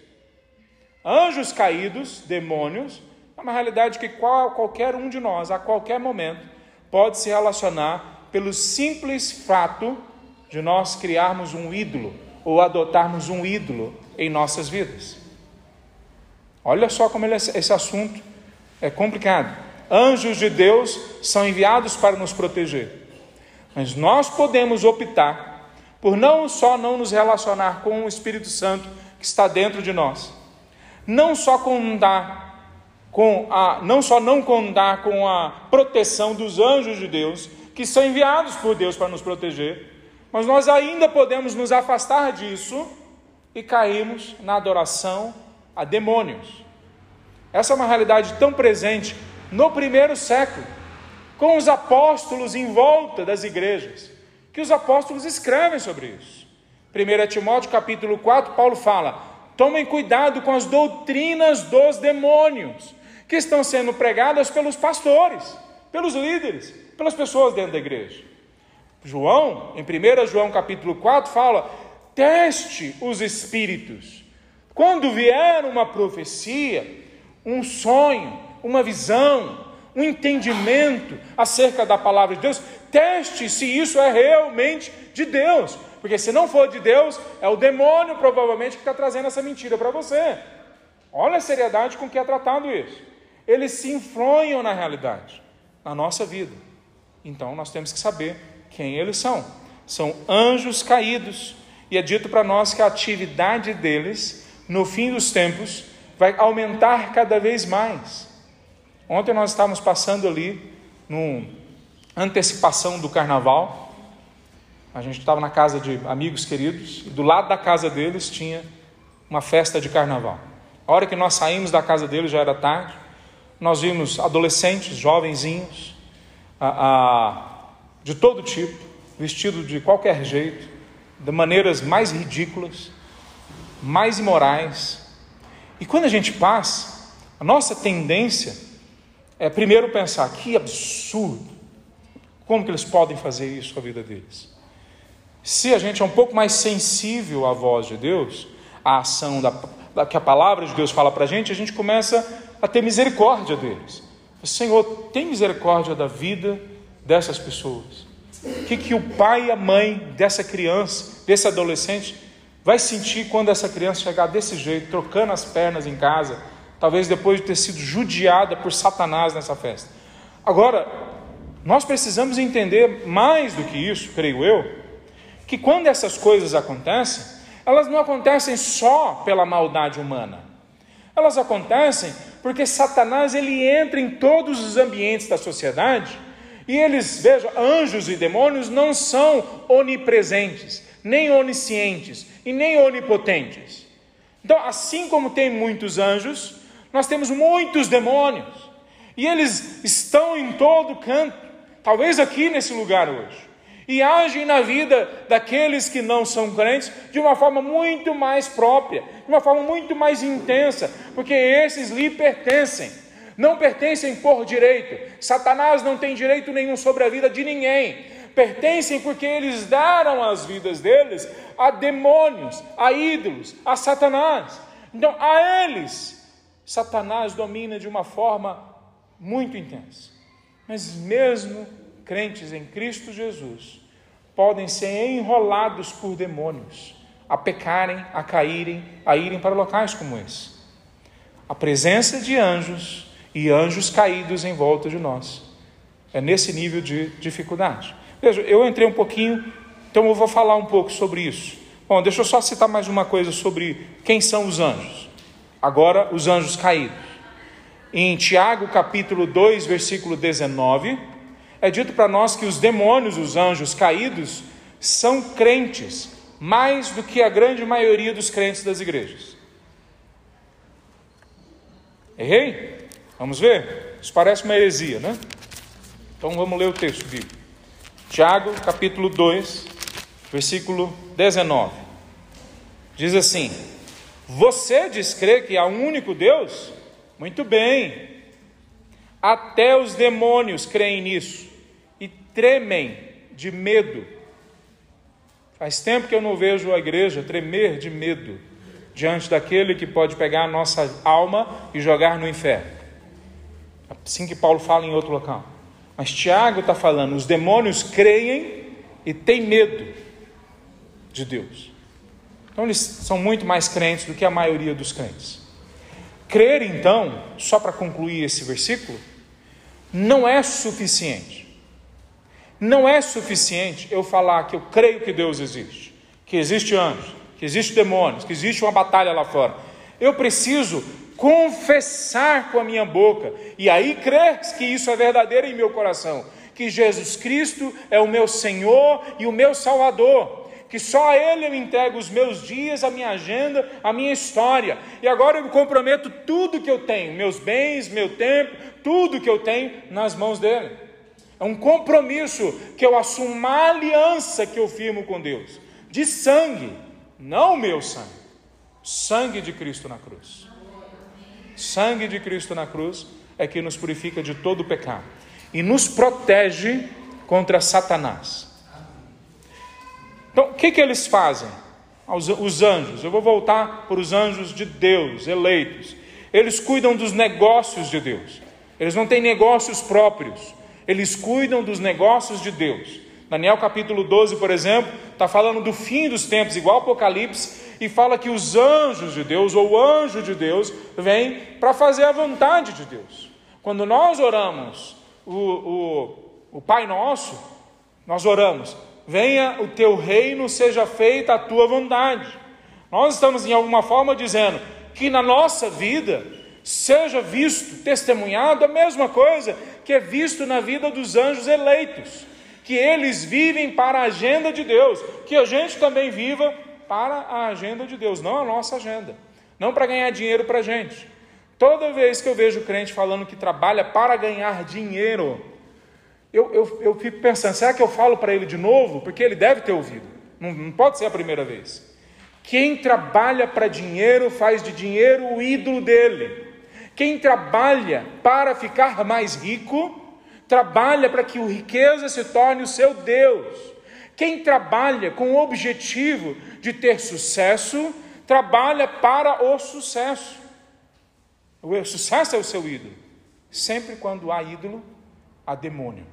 Anjos caídos, demônios, é uma realidade que qual, qualquer um de nós, a qualquer momento, pode se relacionar pelo simples fato de nós criarmos um ídolo ou adotarmos um ídolo em nossas vidas. Olha só como ele, esse assunto é complicado. Anjos de Deus são enviados para nos proteger, mas nós podemos optar por não só não nos relacionar com o Espírito Santo que está dentro de nós, não só contar com a, não só não contar com a proteção dos anjos de Deus, que são enviados por Deus para nos proteger, mas nós ainda podemos nos afastar disso e cairmos na adoração a demônios. Essa é uma realidade tão presente no primeiro século, com os apóstolos em volta das igrejas, que os apóstolos escrevem sobre isso. 1 Timóteo capítulo 4, Paulo fala: Tomem cuidado com as doutrinas dos demônios, que estão sendo pregadas pelos pastores, pelos líderes, pelas pessoas dentro da igreja. João, em 1 João capítulo 4, fala: teste os espíritos. Quando vier uma profecia, um sonho, uma visão, um entendimento acerca da palavra de Deus, teste se isso é realmente de Deus, porque se não for de Deus, é o demônio provavelmente que está trazendo essa mentira para você. Olha a seriedade com que é tratado isso. Eles se influem na realidade, na nossa vida. Então nós temos que saber quem eles são. São anjos caídos. E é dito para nós que a atividade deles, no fim dos tempos, vai aumentar cada vez mais. Ontem nós estávamos passando ali, numa antecipação do carnaval, a gente estava na casa de amigos queridos e do lado da casa deles tinha uma festa de carnaval. A hora que nós saímos da casa deles já era tarde. Nós vimos adolescentes, jovenzinhos, a, a, de todo tipo, vestido de qualquer jeito, de maneiras mais ridículas, mais imorais. E quando a gente passa, a nossa tendência é primeiro pensar: que absurdo! Como que eles podem fazer isso com a vida deles? Se a gente é um pouco mais sensível à voz de Deus, à ação da, da que a palavra de Deus fala para a gente, a gente começa a ter misericórdia deles. Senhor, tem misericórdia da vida dessas pessoas. O que, que o pai e a mãe dessa criança, desse adolescente, vai sentir quando essa criança chegar desse jeito, trocando as pernas em casa, talvez depois de ter sido judiada por Satanás nessa festa? Agora, nós precisamos entender mais do que isso, creio eu, que quando essas coisas acontecem, elas não acontecem só pela maldade humana. Elas acontecem porque Satanás ele entra em todos os ambientes da sociedade e eles, vejam, anjos e demônios não são onipresentes, nem oniscientes e nem onipotentes. Então, assim como tem muitos anjos, nós temos muitos demônios. E eles estão em todo canto, talvez aqui nesse lugar hoje e agem na vida daqueles que não são crentes de uma forma muito mais própria, de uma forma muito mais intensa, porque esses lhe pertencem, não pertencem por direito. Satanás não tem direito nenhum sobre a vida de ninguém. Pertencem porque eles deram as vidas deles a demônios, a ídolos, a Satanás. Então, a eles, Satanás domina de uma forma muito intensa. Mas mesmo crentes em Cristo Jesus podem ser enrolados por demônios, a pecarem, a caírem, a irem para locais como esse. A presença de anjos e anjos caídos em volta de nós. É nesse nível de dificuldade. Veja, eu entrei um pouquinho, então eu vou falar um pouco sobre isso. Bom, deixa eu só citar mais uma coisa sobre quem são os anjos. Agora, os anjos caídos. Em Tiago capítulo 2, versículo 19, é dito para nós que os demônios, os anjos caídos, são crentes, mais do que a grande maioria dos crentes das igrejas. Errei? Vamos ver? Isso parece uma heresia, né? Então vamos ler o texto bíblico. Tiago, capítulo 2, versículo 19. Diz assim: Você crer que há um único Deus? Muito bem. Até os demônios creem nisso e tremem de medo. Faz tempo que eu não vejo a igreja tremer de medo diante daquele que pode pegar a nossa alma e jogar no inferno. Assim que Paulo fala em outro local. Mas Tiago está falando: os demônios creem e têm medo de Deus. Então eles são muito mais crentes do que a maioria dos crentes. Crer, então, só para concluir esse versículo, não é suficiente. Não é suficiente eu falar que eu creio que Deus existe, que existe anjos, que existe demônios, que existe uma batalha lá fora. Eu preciso confessar com a minha boca e aí crer que isso é verdadeiro em meu coração, que Jesus Cristo é o meu Senhor e o meu Salvador que só a Ele eu entrego os meus dias, a minha agenda, a minha história. E agora eu me comprometo tudo que eu tenho, meus bens, meu tempo, tudo que eu tenho nas mãos dele. É um compromisso que eu assumo, uma aliança que eu firmo com Deus, de sangue, não o meu sangue, sangue de Cristo na cruz. Sangue de Cristo na cruz é que nos purifica de todo o pecado e nos protege contra Satanás. Então, o que, que eles fazem? Os anjos, eu vou voltar para os anjos de Deus, eleitos. Eles cuidam dos negócios de Deus. Eles não têm negócios próprios. Eles cuidam dos negócios de Deus. Daniel capítulo 12, por exemplo, está falando do fim dos tempos, igual Apocalipse, e fala que os anjos de Deus, ou o anjo de Deus, vem para fazer a vontade de Deus. Quando nós oramos o, o, o Pai Nosso, nós oramos, venha o teu reino, seja feita a tua vontade. Nós estamos, em alguma forma, dizendo que na nossa vida seja visto, testemunhado a mesma coisa que é visto na vida dos anjos eleitos, que eles vivem para a agenda de Deus, que a gente também viva para a agenda de Deus, não a nossa agenda, não para ganhar dinheiro para a gente. Toda vez que eu vejo crente falando que trabalha para ganhar dinheiro, eu, eu, eu fico pensando, será que eu falo para ele de novo? Porque ele deve ter ouvido, não, não pode ser a primeira vez. Quem trabalha para dinheiro faz de dinheiro o ídolo dele. Quem trabalha para ficar mais rico, trabalha para que o riqueza se torne o seu Deus. Quem trabalha com o objetivo de ter sucesso, trabalha para o sucesso. O sucesso é o seu ídolo. Sempre quando há ídolo, há demônio.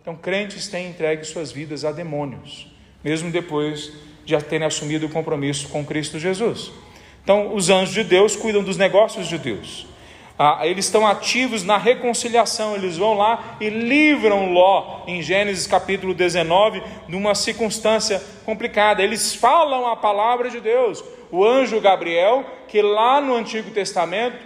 Então, crentes têm entregue suas vidas a demônios, mesmo depois de terem assumido o compromisso com Cristo Jesus. Então, os anjos de Deus cuidam dos negócios de Deus. Ah, eles estão ativos na reconciliação, eles vão lá e livram Ló, em Gênesis capítulo 19, numa circunstância complicada. Eles falam a palavra de Deus. O anjo Gabriel, que lá no Antigo Testamento,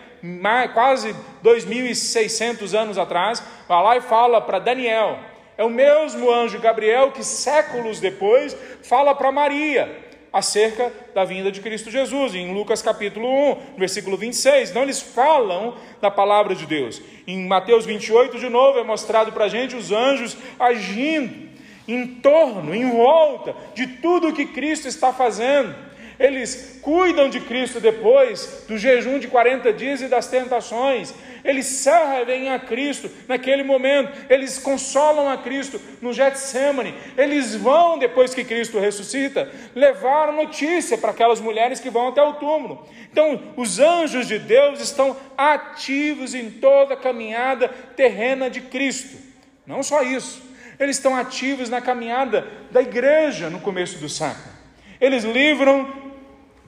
quase 2.600 anos atrás, vai lá e fala para Daniel: é o mesmo anjo Gabriel que séculos depois fala para Maria acerca da vinda de Cristo Jesus, em Lucas capítulo 1, versículo 26. Então eles falam da palavra de Deus. Em Mateus 28, de novo, é mostrado para a gente os anjos agindo em torno, em volta de tudo que Cristo está fazendo eles cuidam de Cristo depois do jejum de 40 dias e das tentações, eles servem a Cristo naquele momento, eles consolam a Cristo no Getsemane, eles vão, depois que Cristo ressuscita, levar notícia para aquelas mulheres que vão até o túmulo. Então, os anjos de Deus estão ativos em toda a caminhada terrena de Cristo. Não só isso, eles estão ativos na caminhada da igreja no começo do século. Eles livram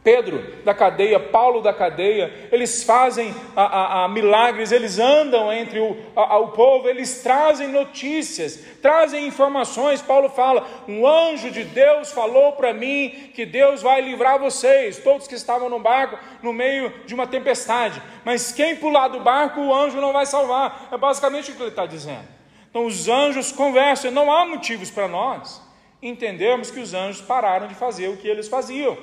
Pedro da cadeia, Paulo da cadeia, eles fazem a, a, a milagres, eles andam entre o, a, o povo, eles trazem notícias, trazem informações. Paulo fala: um anjo de Deus falou para mim que Deus vai livrar vocês, todos que estavam no barco, no meio de uma tempestade. Mas quem pular do barco, o anjo não vai salvar. É basicamente o que ele está dizendo. Então os anjos conversam, não há motivos para nós entendermos que os anjos pararam de fazer o que eles faziam.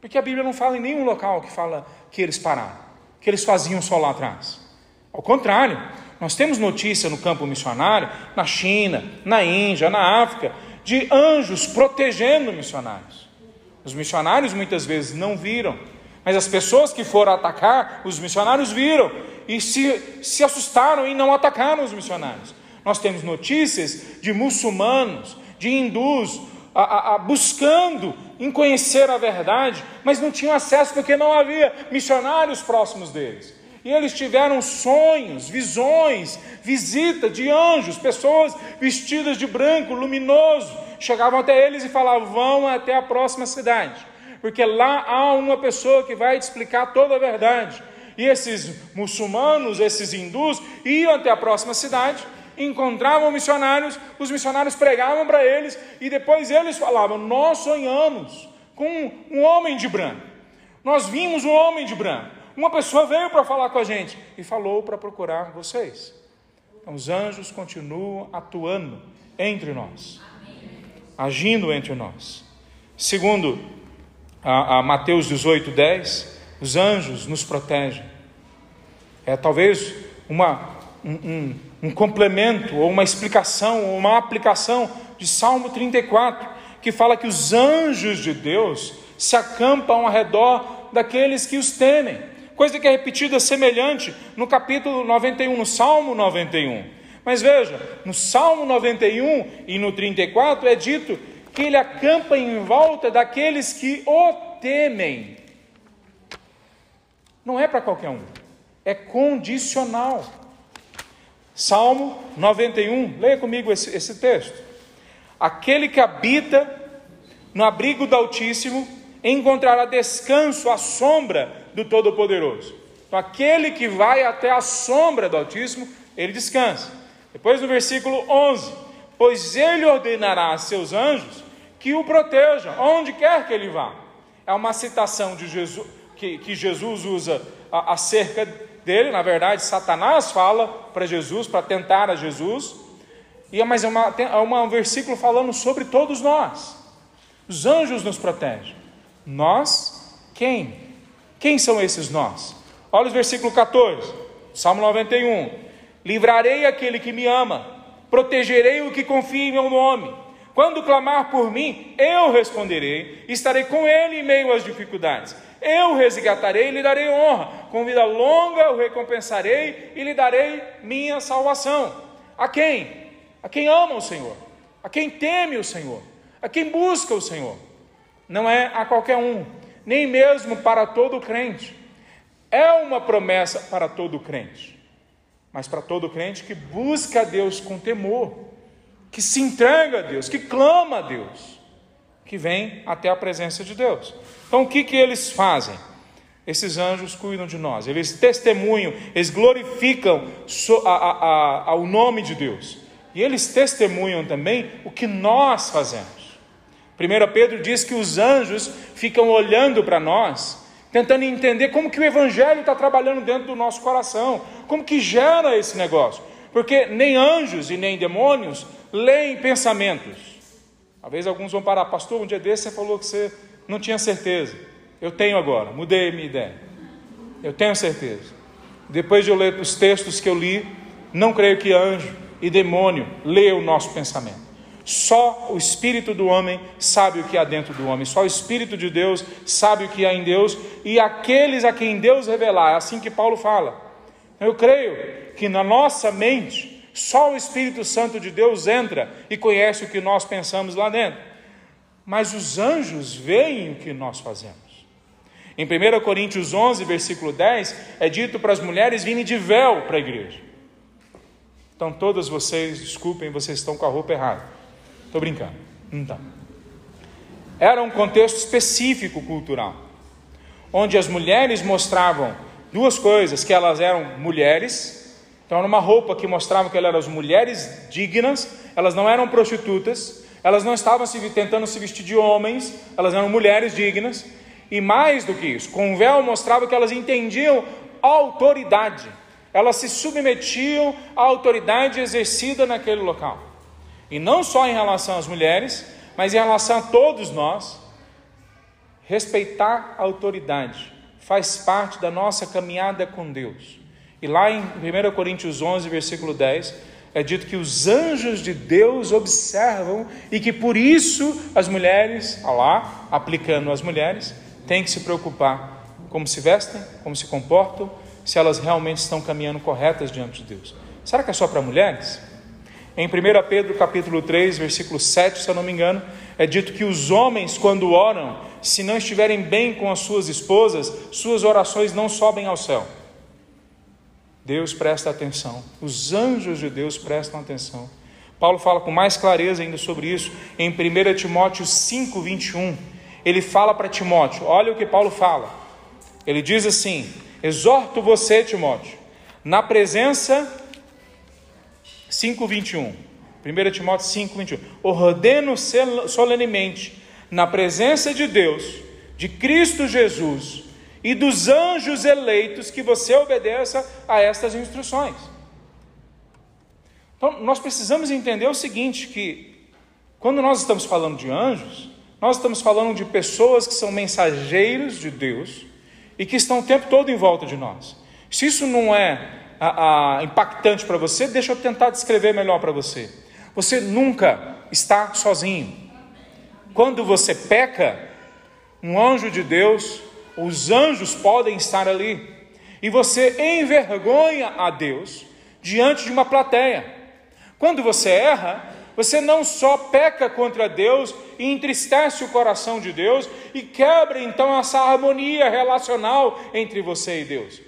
Porque a Bíblia não fala em nenhum local que fala que eles pararam, que eles faziam só lá atrás. Ao contrário, Nós temos notícia no campo missionário, na China, na Índia, na África, de anjos protegendo missionários. Os missionários muitas vezes não viram, mas as pessoas que foram atacar, os missionários viram e se, se assustaram e não atacaram os missionários. Nós temos notícias de muçulmanos, de hindus, a, a, buscando em conhecer a verdade, mas não tinham acesso porque não havia missionários próximos deles. E eles tiveram sonhos, visões, visita de anjos, pessoas vestidas de branco, luminoso, chegavam até eles e falavam: vão até a próxima cidade, porque lá há uma pessoa que vai te explicar toda a verdade. E esses muçulmanos, esses hindus, iam até a próxima cidade, encontravam missionários, os missionários pregavam para eles, e depois eles falavam: Nós sonhamos com um homem de branco, nós vimos um homem de branco. Uma pessoa veio para falar com a gente e falou para procurar vocês. Então, os anjos continuam atuando entre nós, agindo entre nós. Segundo a, a Mateus 18, 10, os anjos nos protegem. É talvez uma, um, um, um complemento, ou uma explicação, ou uma aplicação de Salmo 34, que fala que os anjos de Deus se acampam ao redor daqueles que os temem coisa que é repetida semelhante no capítulo 91, no Salmo 91. Mas veja, no Salmo 91 e no 34 é dito que ele acampa em volta daqueles que o temem. Não é para qualquer um, é condicional. Salmo 91, leia comigo esse, esse texto. Aquele que habita no abrigo do Altíssimo encontrará descanso à sombra do Todo-Poderoso. Então, aquele que vai até a sombra do Altíssimo, ele descansa. Depois no versículo 11: Pois ele ordenará a seus anjos que o protejam, onde quer que ele vá. É uma citação de Jesus, que, que Jesus usa acerca dele, na verdade, Satanás fala para Jesus, para tentar a Jesus, e é, mas é, uma, é uma, um versículo falando sobre todos nós. Os anjos nos protegem. Nós, quem? Quem são esses nós? Olha o versículo 14, Salmo 91. Livrarei aquele que me ama, protegerei o que confia em meu nome. Quando clamar por mim, eu responderei, estarei com ele em meio às dificuldades. Eu resgatarei e lhe darei honra, com vida longa o recompensarei e lhe darei minha salvação. A quem? A quem ama o Senhor, a quem teme o Senhor, a quem busca o Senhor. Não é a qualquer um, nem mesmo para todo crente. É uma promessa para todo crente, mas para todo crente que busca a Deus com temor, que se entrega a Deus, que clama a Deus, que vem até a presença de Deus. Então, o que, que eles fazem? Esses anjos cuidam de nós, eles testemunham, eles glorificam ao nome de Deus, e eles testemunham também o que nós fazemos. 1 Pedro diz que os anjos ficam olhando para nós, tentando entender como que o Evangelho está trabalhando dentro do nosso coração, como que gera esse negócio. Porque nem anjos e nem demônios leem pensamentos. Talvez alguns vão parar, pastor, um dia desse você falou que você não tinha certeza. Eu tenho agora, mudei minha ideia. Eu tenho certeza. Depois de eu ler os textos que eu li, não creio que anjo e demônio leia o nosso pensamento. Só o espírito do homem sabe o que há dentro do homem, só o espírito de Deus sabe o que há em Deus e aqueles a quem Deus revelar, é assim que Paulo fala. Eu creio que na nossa mente só o Espírito Santo de Deus entra e conhece o que nós pensamos lá dentro. Mas os anjos veem o que nós fazemos. Em 1 Coríntios 11, versículo 10, é dito para as mulheres virem de véu para a igreja. Então, todas vocês, desculpem, vocês estão com a roupa errada. Estou brincando. Então. Era um contexto específico cultural, onde as mulheres mostravam duas coisas: que elas eram mulheres, então era uma roupa que mostrava que elas eram mulheres dignas, elas não eram prostitutas, elas não estavam se, tentando se vestir de homens, elas eram mulheres dignas, e mais do que isso, com o véu mostrava que elas entendiam autoridade, elas se submetiam à autoridade exercida naquele local. E não só em relação às mulheres, mas em relação a todos nós. Respeitar a autoridade faz parte da nossa caminhada com Deus. E lá em 1 Coríntios 11, versículo 10, é dito que os anjos de Deus observam e que por isso as mulheres, lá, aplicando as mulheres, têm que se preocupar como se vestem, como se comportam, se elas realmente estão caminhando corretas diante de Deus. Será que é só para mulheres? Em 1 Pedro capítulo 3, versículo 7, se eu não me engano, é dito que os homens, quando oram, se não estiverem bem com as suas esposas, suas orações não sobem ao céu. Deus presta atenção, os anjos de Deus prestam atenção. Paulo fala com mais clareza ainda sobre isso em 1 Timóteo 5, 21. Ele fala para Timóteo, olha o que Paulo fala. Ele diz assim: Exorto você, Timóteo, na presença 5:21. 1 Timóteo 5:21. Ordeno solenemente na presença de Deus, de Cristo Jesus e dos anjos eleitos que você obedeça a estas instruções. Então, nós precisamos entender o seguinte: que quando nós estamos falando de anjos, nós estamos falando de pessoas que são mensageiros de Deus e que estão o tempo todo em volta de nós. Se isso não é a, a, impactante para você, deixa eu tentar descrever melhor para você. Você nunca está sozinho. Quando você peca, um anjo de Deus os anjos podem estar ali. E você envergonha a Deus diante de uma plateia. Quando você erra, você não só peca contra Deus e entristece o coração de Deus e quebra então essa harmonia relacional entre você e Deus.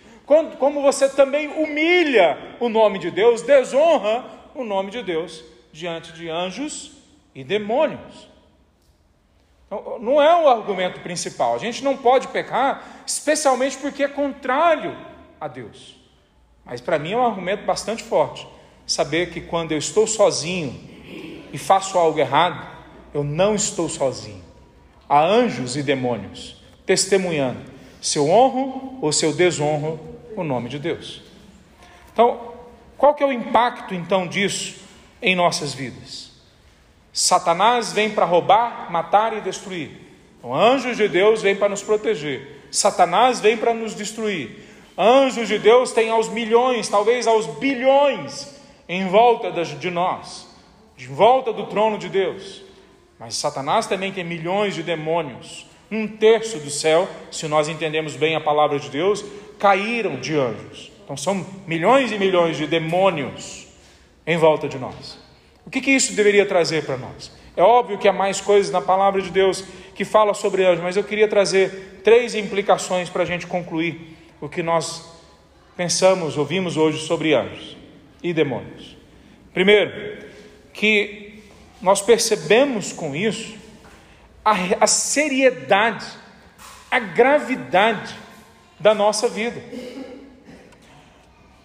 Como você também humilha o nome de Deus, desonra o nome de Deus diante de anjos e demônios. Não é o argumento principal. A gente não pode pecar, especialmente porque é contrário a Deus. Mas para mim é um argumento bastante forte. Saber que quando eu estou sozinho e faço algo errado, eu não estou sozinho. Há anjos e demônios testemunhando se eu honro ou se eu desonro o nome de Deus. Então, qual que é o impacto então disso em nossas vidas? Satanás vem para roubar, matar e destruir. Então, anjos de Deus vêm para nos proteger. Satanás vem para nos destruir. Anjos de Deus têm aos milhões, talvez aos bilhões, em volta de nós, de volta do trono de Deus. Mas Satanás também tem milhões de demônios. Um terço do céu, se nós entendemos bem a palavra de Deus, caíram de anjos. Então são milhões e milhões de demônios em volta de nós. O que, que isso deveria trazer para nós? É óbvio que há mais coisas na palavra de Deus que fala sobre anjos, mas eu queria trazer três implicações para a gente concluir o que nós pensamos, ouvimos hoje sobre anjos e demônios. Primeiro, que nós percebemos com isso a, a seriedade, a gravidade da nossa vida.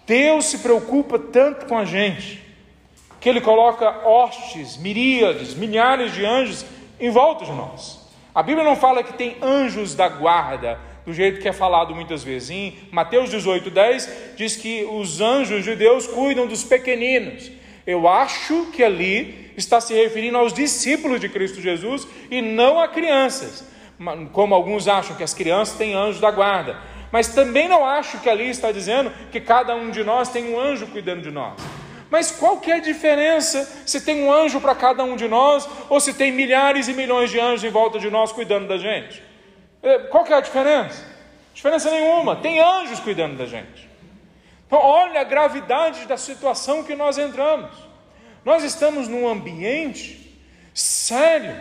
Deus se preocupa tanto com a gente que ele coloca hostes, miríades, milhares de anjos em volta de nós. A Bíblia não fala que tem anjos da guarda, do jeito que é falado muitas vezes. Em Mateus 18, 10, diz que os anjos de Deus cuidam dos pequeninos. Eu acho que ali está se referindo aos discípulos de Cristo Jesus e não a crianças, como alguns acham que as crianças têm anjos da guarda. Mas também não acho que ali está dizendo que cada um de nós tem um anjo cuidando de nós. Mas qual que é a diferença se tem um anjo para cada um de nós ou se tem milhares e milhões de anjos em volta de nós cuidando da gente? É, qual que é a diferença? Diferença nenhuma. Tem anjos cuidando da gente. Então, olha a gravidade da situação que nós entramos. Nós estamos num ambiente sério,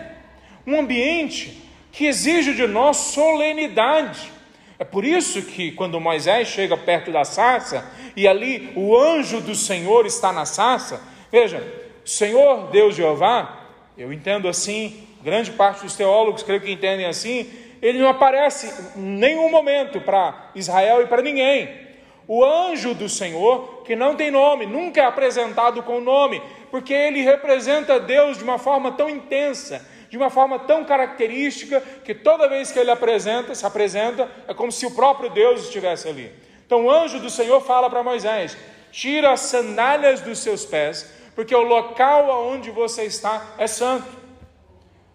um ambiente que exige de nós solenidade. É por isso que quando Moisés chega perto da sarça e ali o anjo do Senhor está na sarça, veja, Senhor Deus Jeová, eu entendo assim, grande parte dos teólogos creio que entendem assim, ele não aparece em nenhum momento para Israel e para ninguém. O anjo do Senhor, que não tem nome, nunca é apresentado com nome, porque ele representa Deus de uma forma tão intensa, de uma forma tão característica que toda vez que ele apresenta, se apresenta, é como se o próprio Deus estivesse ali. Então o anjo do Senhor fala para Moisés: tira as sandálias dos seus pés, porque o local aonde você está é santo.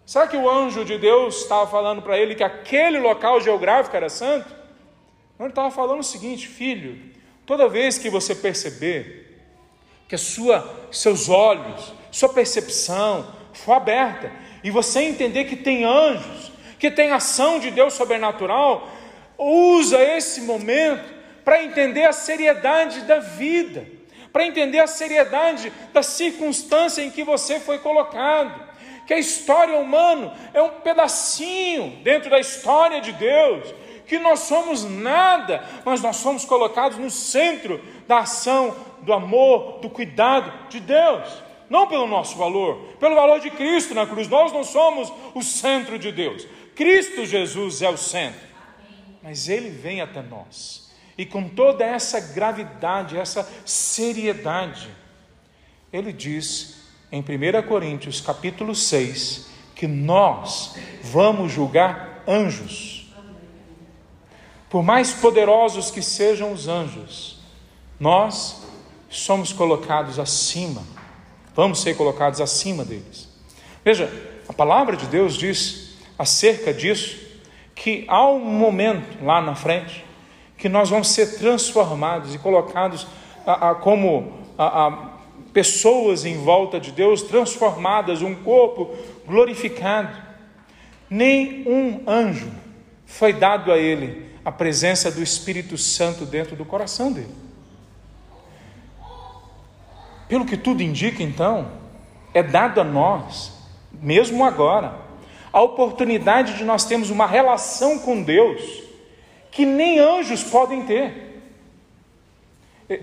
Será que o anjo de Deus estava falando para ele que aquele local geográfico era santo? Não, ele estava falando o seguinte, filho, Toda vez que você perceber que sua, seus olhos, sua percepção for aberta e você entender que tem anjos, que tem ação de Deus sobrenatural, usa esse momento para entender a seriedade da vida, para entender a seriedade da circunstância em que você foi colocado. Que a história humana é um pedacinho dentro da história de Deus, que nós somos nada, mas nós somos colocados no centro da ação, do amor, do cuidado de Deus. Não pelo nosso valor, pelo valor de Cristo na cruz. Nós não somos o centro de Deus. Cristo Jesus é o centro. Mas Ele vem até nós. E com toda essa gravidade, essa seriedade, Ele diz em 1 Coríntios capítulo 6 que nós vamos julgar anjos. Por mais poderosos que sejam os anjos, nós somos colocados acima, vamos ser colocados acima deles. Veja, a palavra de Deus diz acerca disso que há um momento lá na frente que nós vamos ser transformados e colocados a, a, como a, pessoas em volta de Deus, transformadas, um corpo glorificado. Nem um anjo foi dado a ele a presença do Espírito Santo dentro do coração dele. Pelo que tudo indica, então, é dado a nós, mesmo agora, a oportunidade de nós termos uma relação com Deus que nem anjos podem ter.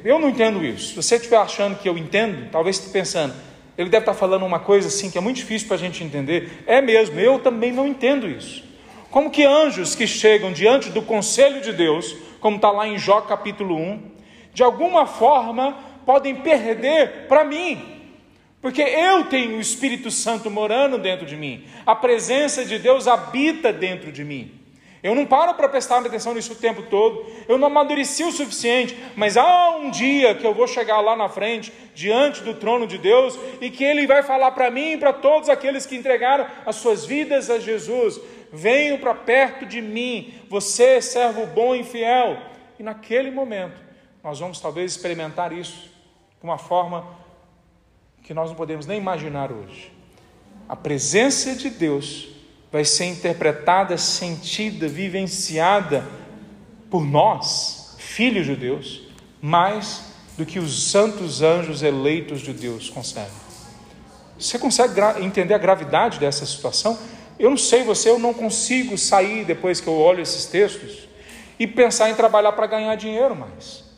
Eu não entendo isso. Se você estiver achando que eu entendo, talvez esteja pensando, ele deve estar falando uma coisa assim que é muito difícil para a gente entender. É mesmo, eu também não entendo isso. Como que anjos que chegam diante do conselho de Deus, como está lá em Jó capítulo 1, de alguma forma podem perder para mim, porque eu tenho o Espírito Santo morando dentro de mim, a presença de Deus habita dentro de mim. Eu não paro para prestar atenção nisso o tempo todo, eu não amadureci o suficiente, mas há um dia que eu vou chegar lá na frente, diante do trono de Deus, e que Ele vai falar para mim e para todos aqueles que entregaram as suas vidas a Jesus: venham para perto de mim, você, servo bom e fiel. E naquele momento, nós vamos talvez experimentar isso de uma forma que nós não podemos nem imaginar hoje. A presença de Deus vai ser interpretada, sentida, vivenciada por nós, filhos de Deus, mais do que os santos anjos eleitos de Deus conseguem. Você consegue entender a gravidade dessa situação? Eu não sei você, eu não consigo sair depois que eu olho esses textos e pensar em trabalhar para ganhar dinheiro mais.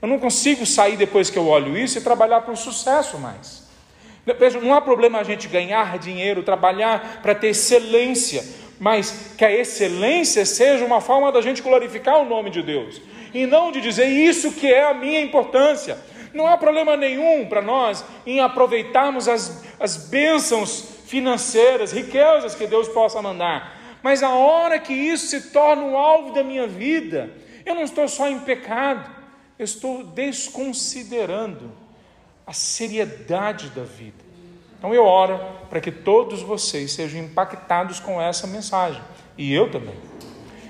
Eu não consigo sair depois que eu olho isso e trabalhar para o sucesso mais. Veja, não há problema a gente ganhar dinheiro, trabalhar para ter excelência, mas que a excelência seja uma forma da gente glorificar o nome de Deus e não de dizer isso que é a minha importância. Não há problema nenhum para nós em aproveitarmos as, as bênçãos financeiras, riquezas que Deus possa mandar, mas a hora que isso se torna o alvo da minha vida, eu não estou só em pecado, eu estou desconsiderando a seriedade da vida. Então eu oro para que todos vocês sejam impactados com essa mensagem, e eu também.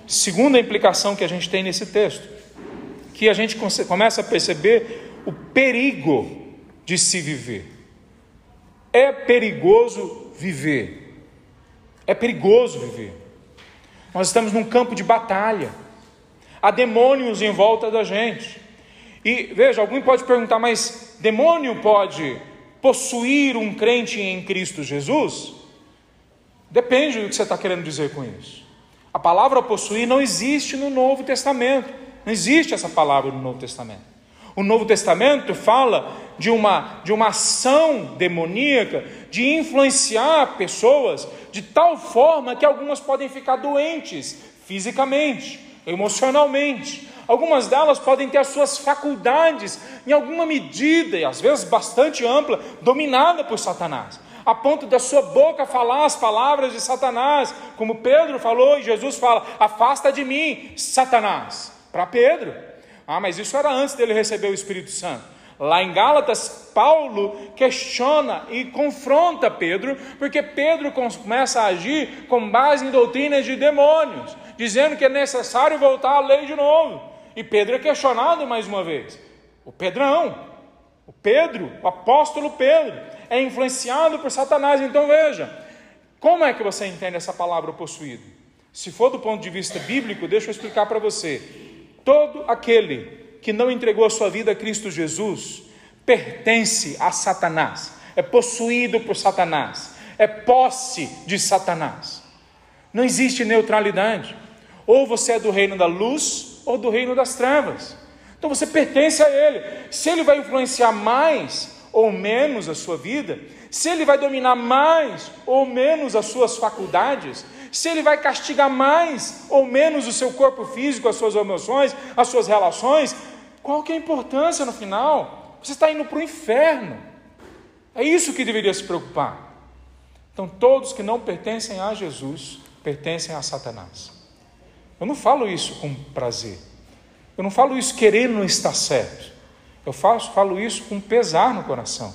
Segunda implicação que a gente tem nesse texto, que a gente começa a perceber o perigo de se viver. É perigoso viver. É perigoso viver. Nós estamos num campo de batalha. Há demônios em volta da gente. E veja, alguém pode perguntar, mas demônio pode possuir um crente em Cristo Jesus? Depende do que você está querendo dizer com isso. A palavra possuir não existe no Novo Testamento. Não existe essa palavra no Novo Testamento. O Novo Testamento fala de uma, de uma ação demoníaca de influenciar pessoas de tal forma que algumas podem ficar doentes fisicamente, emocionalmente, Algumas delas podem ter as suas faculdades, em alguma medida, e às vezes bastante ampla, dominada por Satanás, a ponto da sua boca falar as palavras de Satanás, como Pedro falou e Jesus fala: Afasta de mim, Satanás, para Pedro. Ah, mas isso era antes dele receber o Espírito Santo. Lá em Gálatas, Paulo questiona e confronta Pedro, porque Pedro começa a agir com base em doutrinas de demônios, dizendo que é necessário voltar à lei de novo. E Pedro é questionado mais uma vez. O Pedrão, o Pedro, o apóstolo Pedro, é influenciado por Satanás. Então veja, como é que você entende essa palavra possuído? Se for do ponto de vista bíblico, deixa eu explicar para você. Todo aquele que não entregou a sua vida a Cristo Jesus pertence a Satanás, é possuído por Satanás, é posse de Satanás. Não existe neutralidade. Ou você é do reino da luz ou do reino das trevas. Então você pertence a ele. Se ele vai influenciar mais ou menos a sua vida, se ele vai dominar mais ou menos as suas faculdades, se ele vai castigar mais ou menos o seu corpo físico, as suas emoções, as suas relações, qual que é a importância no final? Você está indo para o inferno. É isso que deveria se preocupar. Então, todos que não pertencem a Jesus pertencem a Satanás. Eu não falo isso com prazer. Eu não falo isso querendo estar certo. Eu faço, falo isso com pesar no coração.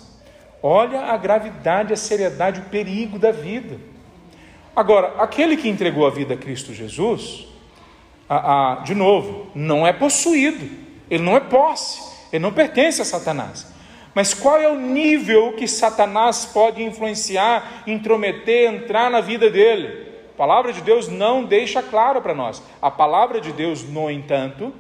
Olha a gravidade, a seriedade, o perigo da vida. Agora, aquele que entregou a vida a Cristo Jesus, a, a, de novo, não é possuído, ele não é posse, ele não pertence a Satanás. Mas qual é o nível que Satanás pode influenciar, intrometer, entrar na vida dele? A palavra de Deus não deixa claro para nós. A palavra de Deus, no entanto,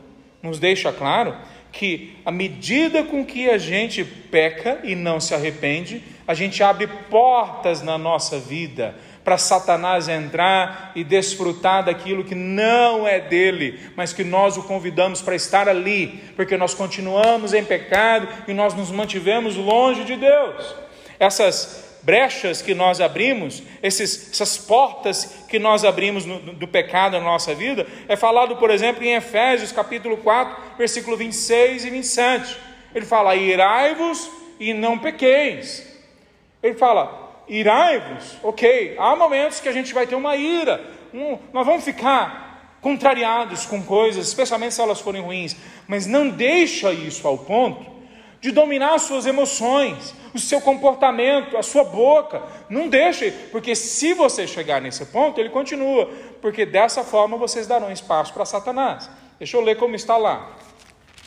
nos deixa claro que à medida com que a gente peca e não se arrepende, a gente abre portas na nossa vida para Satanás entrar e desfrutar daquilo que não é dele, mas que nós o convidamos para estar ali, porque nós continuamos em pecado e nós nos mantivemos longe de Deus. Essas brechas que nós abrimos, esses, essas portas que nós abrimos no, do pecado na nossa vida, é falado, por exemplo, em Efésios capítulo 4, versículo 26 e 27. Ele fala: irai-vos e não pequeis. Ele fala: irai-vos, ok, há momentos que a gente vai ter uma ira, um, nós vamos ficar contrariados com coisas, especialmente se elas forem ruins, mas não deixa isso ao ponto de dominar as suas emoções, o seu comportamento, a sua boca. Não deixe, porque se você chegar nesse ponto, ele continua, porque dessa forma vocês darão espaço para Satanás. Deixa eu ler como está lá.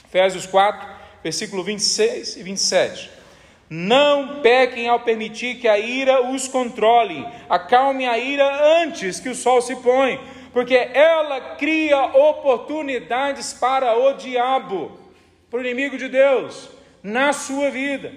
Efésios 4, versículo 26 e 27. Não pequem ao permitir que a ira os controle, acalme a ira antes que o sol se põe, porque ela cria oportunidades para o diabo, para o inimigo de Deus na sua vida.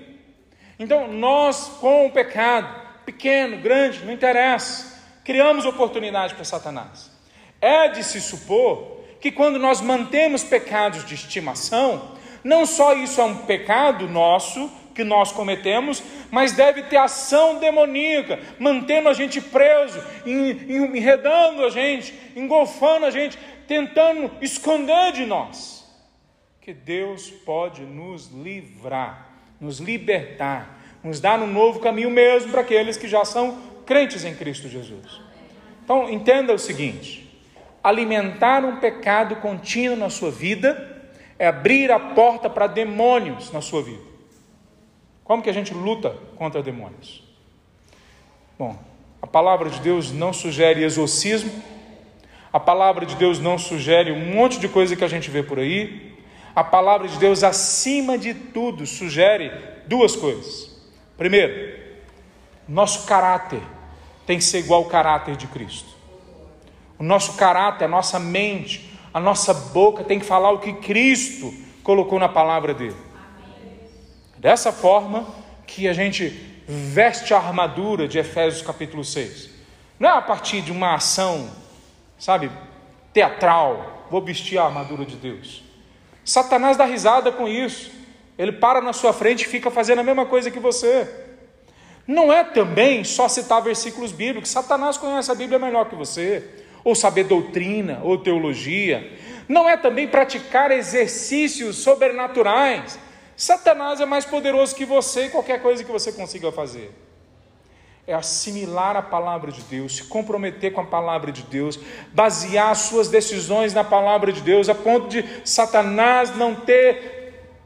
Então, nós, com o pecado, pequeno, grande, não interessa, criamos oportunidade para Satanás. É de se supor que quando nós mantemos pecados de estimação, não só isso é um pecado nosso, que nós cometemos, mas deve ter ação demoníaca, mantendo a gente preso, enredando a gente, engolfando a gente, tentando esconder de nós que Deus pode nos livrar, nos libertar, nos dar um novo caminho mesmo para aqueles que já são crentes em Cristo Jesus. Então, entenda o seguinte: alimentar um pecado contínuo na sua vida é abrir a porta para demônios na sua vida. Como que a gente luta contra demônios? Bom, a palavra de Deus não sugere exorcismo, a palavra de Deus não sugere um monte de coisa que a gente vê por aí, a palavra de Deus, acima de tudo, sugere duas coisas. Primeiro, nosso caráter tem que ser igual ao caráter de Cristo. O nosso caráter, a nossa mente, a nossa boca tem que falar o que Cristo colocou na palavra dele. Dessa forma que a gente veste a armadura de Efésios capítulo 6. Não é a partir de uma ação, sabe, teatral, vou vestir a armadura de Deus. Satanás dá risada com isso. Ele para na sua frente e fica fazendo a mesma coisa que você. Não é também só citar versículos bíblicos. Satanás conhece a Bíblia melhor que você, ou saber doutrina, ou teologia. Não é também praticar exercícios sobrenaturais. Satanás é mais poderoso que você e qualquer coisa que você consiga fazer é assimilar a palavra de Deus, se comprometer com a palavra de Deus, basear suas decisões na palavra de Deus, a ponto de Satanás não ter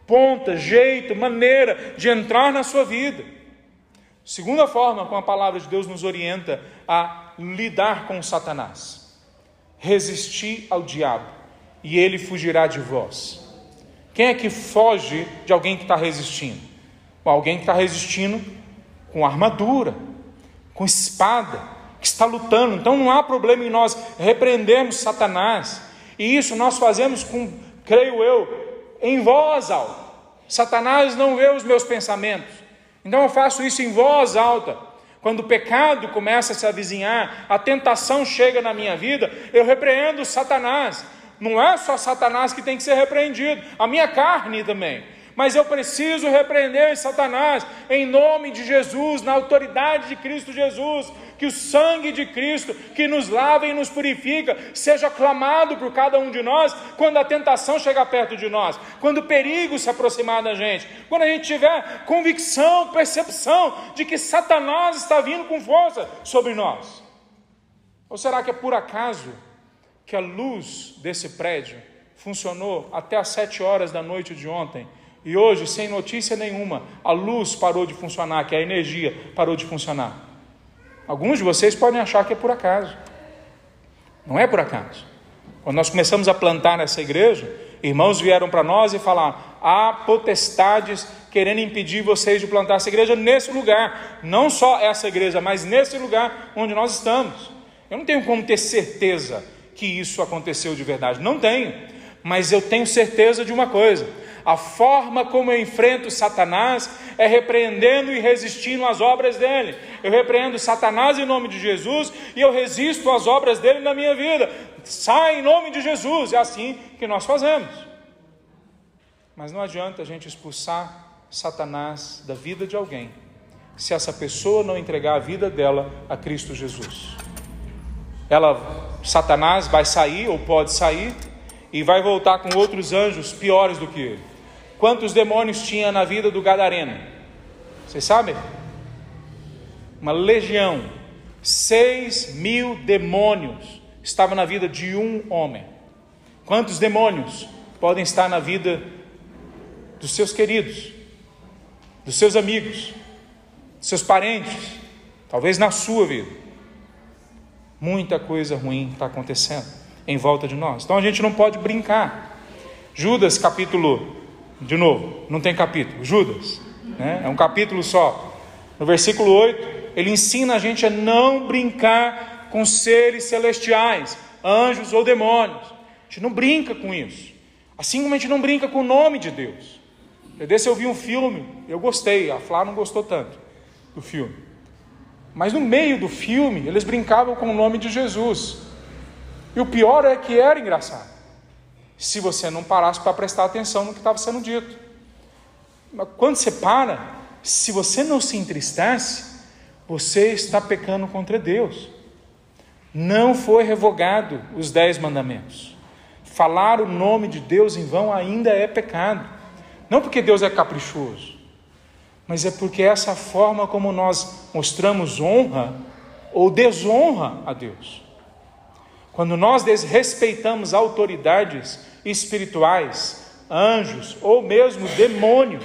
ponta, jeito, maneira de entrar na sua vida. Segunda forma como a palavra de Deus nos orienta a lidar com Satanás: resistir ao diabo e ele fugirá de vós. Quem é que foge de alguém que está resistindo? Alguém que está resistindo com armadura, com espada, que está lutando. Então não há problema em nós repreendermos Satanás. E isso nós fazemos com, creio eu, em voz alta. Satanás não vê os meus pensamentos. Então eu faço isso em voz alta. Quando o pecado começa a se avizinhar, a tentação chega na minha vida, eu repreendo Satanás. Não é só Satanás que tem que ser repreendido, a minha carne também. Mas eu preciso repreender Satanás em nome de Jesus, na autoridade de Cristo Jesus, que o sangue de Cristo, que nos lava e nos purifica, seja clamado por cada um de nós quando a tentação chegar perto de nós, quando o perigo se aproximar da gente, quando a gente tiver convicção, percepção de que Satanás está vindo com força sobre nós. Ou será que é por acaso que a luz desse prédio funcionou até às sete horas da noite de ontem? E hoje, sem notícia nenhuma, a luz parou de funcionar, que a energia parou de funcionar. Alguns de vocês podem achar que é por acaso. Não é por acaso. Quando nós começamos a plantar nessa igreja, irmãos vieram para nós e falaram: há potestades querendo impedir vocês de plantar essa igreja nesse lugar. Não só essa igreja, mas nesse lugar onde nós estamos. Eu não tenho como ter certeza que isso aconteceu de verdade. Não tenho. Mas eu tenho certeza de uma coisa a forma como eu enfrento Satanás é repreendendo e resistindo às obras dele. Eu repreendo Satanás em nome de Jesus e eu resisto às obras dele na minha vida. Sai em nome de Jesus. É assim que nós fazemos. Mas não adianta a gente expulsar Satanás da vida de alguém se essa pessoa não entregar a vida dela a Cristo Jesus. Ela, Satanás vai sair ou pode sair e vai voltar com outros anjos piores do que ele. Quantos demônios tinha na vida do Gadareno? Vocês sabem? Uma legião, seis mil demônios estavam na vida de um homem. Quantos demônios podem estar na vida dos seus queridos, dos seus amigos, dos seus parentes, talvez na sua vida? Muita coisa ruim está acontecendo em volta de nós. Então a gente não pode brincar. Judas capítulo de novo, não tem capítulo. Judas, né? é um capítulo só. No versículo 8, ele ensina a gente a não brincar com seres celestiais, anjos ou demônios. A gente não brinca com isso. Assim como a gente não brinca com o nome de Deus. Eu desse eu vi um filme, eu gostei, a Flá não gostou tanto do filme. Mas no meio do filme, eles brincavam com o nome de Jesus. E o pior é que era engraçado se você não parasse para prestar atenção no que estava sendo dito. Mas quando você para, se você não se entristece, você está pecando contra Deus. Não foi revogado os dez mandamentos. Falar o nome de Deus em vão ainda é pecado. Não porque Deus é caprichoso, mas é porque essa forma como nós mostramos honra ou desonra a Deus. Quando nós desrespeitamos autoridades espirituais, anjos ou mesmo demônios,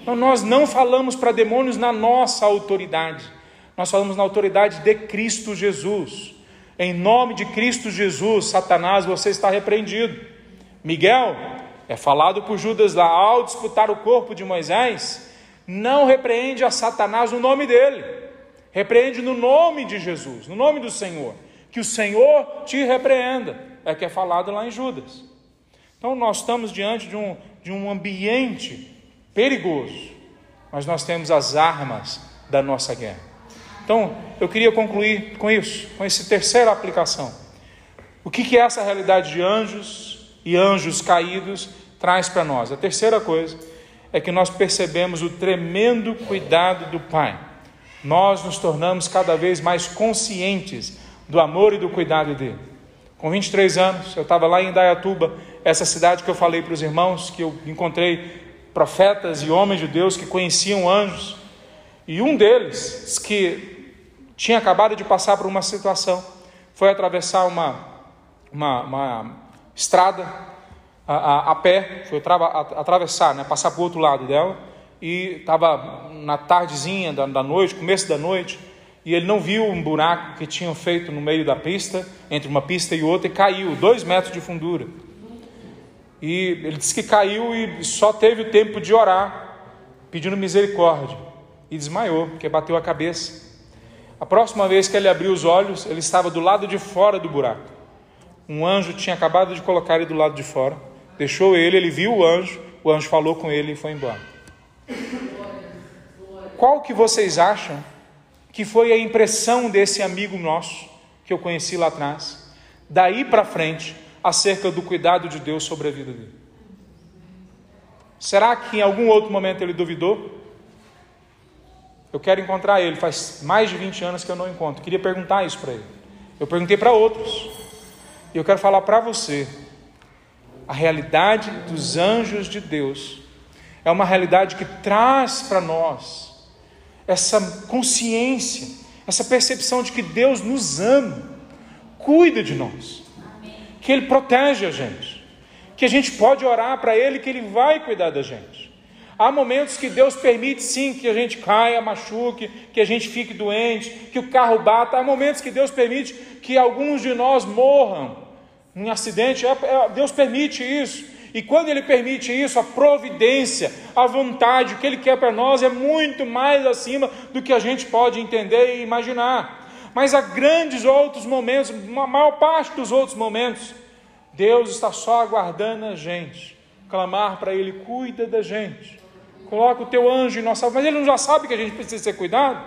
então nós não falamos para demônios na nossa autoridade, nós falamos na autoridade de Cristo Jesus. Em nome de Cristo Jesus, Satanás, você está repreendido. Miguel é falado por Judas lá ao disputar o corpo de Moisés, não repreende a Satanás no nome dele, repreende no nome de Jesus, no nome do Senhor que o Senhor te repreenda, é que é falado lá em Judas. Então nós estamos diante de um, de um ambiente perigoso, mas nós temos as armas da nossa guerra. Então eu queria concluir com isso, com essa terceira aplicação. O que, que essa realidade de anjos e anjos caídos traz para nós? A terceira coisa é que nós percebemos o tremendo cuidado do Pai. Nós nos tornamos cada vez mais conscientes do amor e do cuidado dele. Com 23 anos, eu estava lá em Indaiatuba, essa cidade que eu falei para os irmãos, que eu encontrei profetas e homens de Deus que conheciam anjos, e um deles, que tinha acabado de passar por uma situação, foi atravessar uma, uma, uma estrada a, a, a, pé, foi atravessar, né, passar para o outro lado dela, e estava na tardezinha da, da noite, começo da noite, e ele não viu um buraco que tinham feito no meio da pista, entre uma pista e outra, e caiu, dois metros de fundura. E ele disse que caiu e só teve o tempo de orar, pedindo misericórdia. E desmaiou, porque bateu a cabeça. A próxima vez que ele abriu os olhos, ele estava do lado de fora do buraco. Um anjo tinha acabado de colocar ele do lado de fora, deixou ele, ele viu o anjo, o anjo falou com ele e foi embora. Qual que vocês acham que foi a impressão desse amigo nosso que eu conheci lá atrás, daí para frente, acerca do cuidado de Deus sobre a vida dele? Será que em algum outro momento ele duvidou? Eu quero encontrar ele, faz mais de 20 anos que eu não encontro. Queria perguntar isso para ele. Eu perguntei para outros. E eu quero falar para você. A realidade dos anjos de Deus é uma realidade que traz para nós essa consciência, essa percepção de que Deus nos ama, cuida de nós, que Ele protege a gente, que a gente pode orar para Ele, que Ele vai cuidar da gente. Há momentos que Deus permite sim que a gente caia, machuque, que a gente fique doente, que o carro bata. Há momentos que Deus permite que alguns de nós morram em acidente. É, é, Deus permite isso. E quando Ele permite isso, a providência, a vontade, o que Ele quer para nós é muito mais acima do que a gente pode entender e imaginar. Mas há grandes outros momentos, uma maior parte dos outros momentos, Deus está só aguardando a gente, clamar para Ele, cuida da gente, coloca o teu anjo em nossa mas Ele não já sabe que a gente precisa ser cuidado?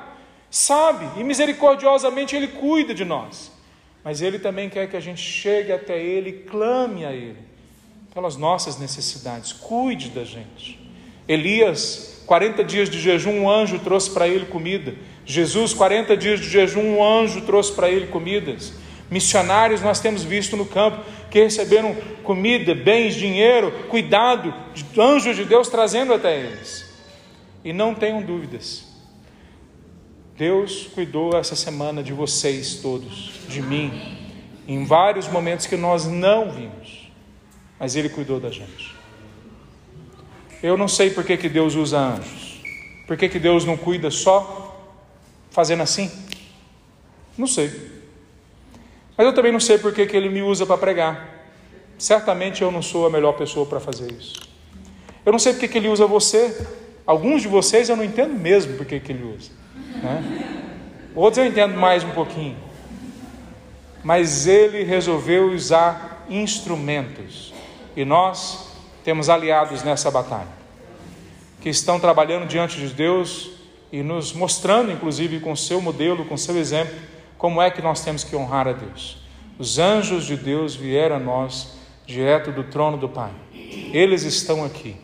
Sabe, e misericordiosamente Ele cuida de nós, mas Ele também quer que a gente chegue até Ele e clame a Ele pelas nossas necessidades. Cuide da gente. Elias, 40 dias de jejum, um anjo trouxe para ele comida. Jesus, 40 dias de jejum, um anjo trouxe para ele comidas. Missionários nós temos visto no campo que receberam comida, bens, dinheiro, cuidado anjos de Deus trazendo até eles. E não tenham dúvidas. Deus cuidou essa semana de vocês todos, de mim, em vários momentos que nós não vimos mas Ele cuidou da gente. Eu não sei por que, que Deus usa anjos. Por que, que Deus não cuida só fazendo assim? Não sei. Mas eu também não sei por que, que Ele me usa para pregar. Certamente eu não sou a melhor pessoa para fazer isso. Eu não sei por que, que Ele usa você. Alguns de vocês eu não entendo mesmo por que, que Ele usa. Né? Outros eu entendo mais um pouquinho. Mas Ele resolveu usar instrumentos e nós temos aliados nessa batalha, que estão trabalhando diante de Deus e nos mostrando, inclusive, com seu modelo, com seu exemplo, como é que nós temos que honrar a Deus. Os anjos de Deus vieram a nós direto do trono do Pai. Eles estão aqui.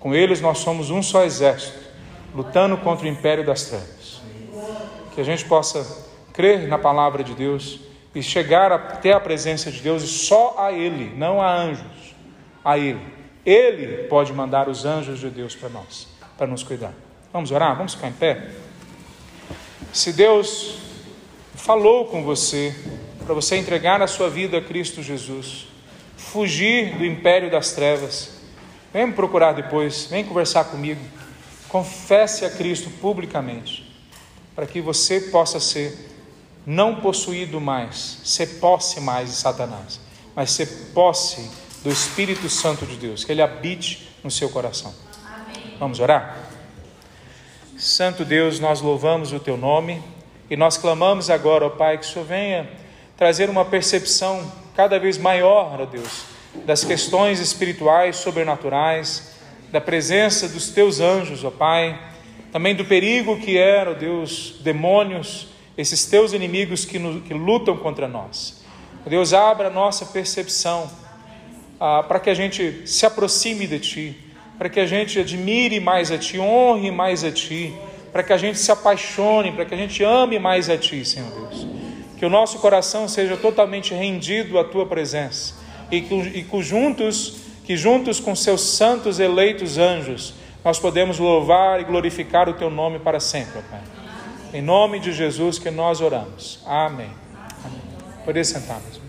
Com eles nós somos um só exército, lutando contra o império das trevas. Que a gente possa crer na palavra de Deus e chegar até a presença de Deus e só a Ele, não a anjos a Ele. Ele pode mandar os anjos de Deus para nós, para nos cuidar. Vamos orar? Vamos ficar em pé? Se Deus falou com você, para você entregar a sua vida a Cristo Jesus, fugir do império das trevas, vem me procurar depois, vem conversar comigo, confesse a Cristo publicamente, para que você possa ser não possuído mais, ser posse mais de Satanás, mas ser posse do Espírito Santo de Deus, que ele habite no seu coração. Amém. Vamos orar? Santo Deus, nós louvamos o teu nome e nós clamamos agora, ó Pai, que o Senhor venha trazer uma percepção cada vez maior, ó Deus, das questões espirituais, sobrenaturais, da presença dos teus anjos, ó Pai, também do perigo que era, ó Deus, demônios, esses teus inimigos que, no, que lutam contra nós. Deus, abra a nossa percepção ah, para que a gente se aproxime de Ti, para que a gente admire mais a Ti, honre mais a Ti, para que a gente se apaixone, para que a gente ame mais a Ti, Senhor Deus. Que o nosso coração seja totalmente rendido à Tua presença e que, e que juntos, que juntos com Seus santos eleitos anjos, nós podemos louvar e glorificar o Teu nome para sempre, Pai. Em nome de Jesus que nós oramos. Amém. Amém. Poder sentar, meus.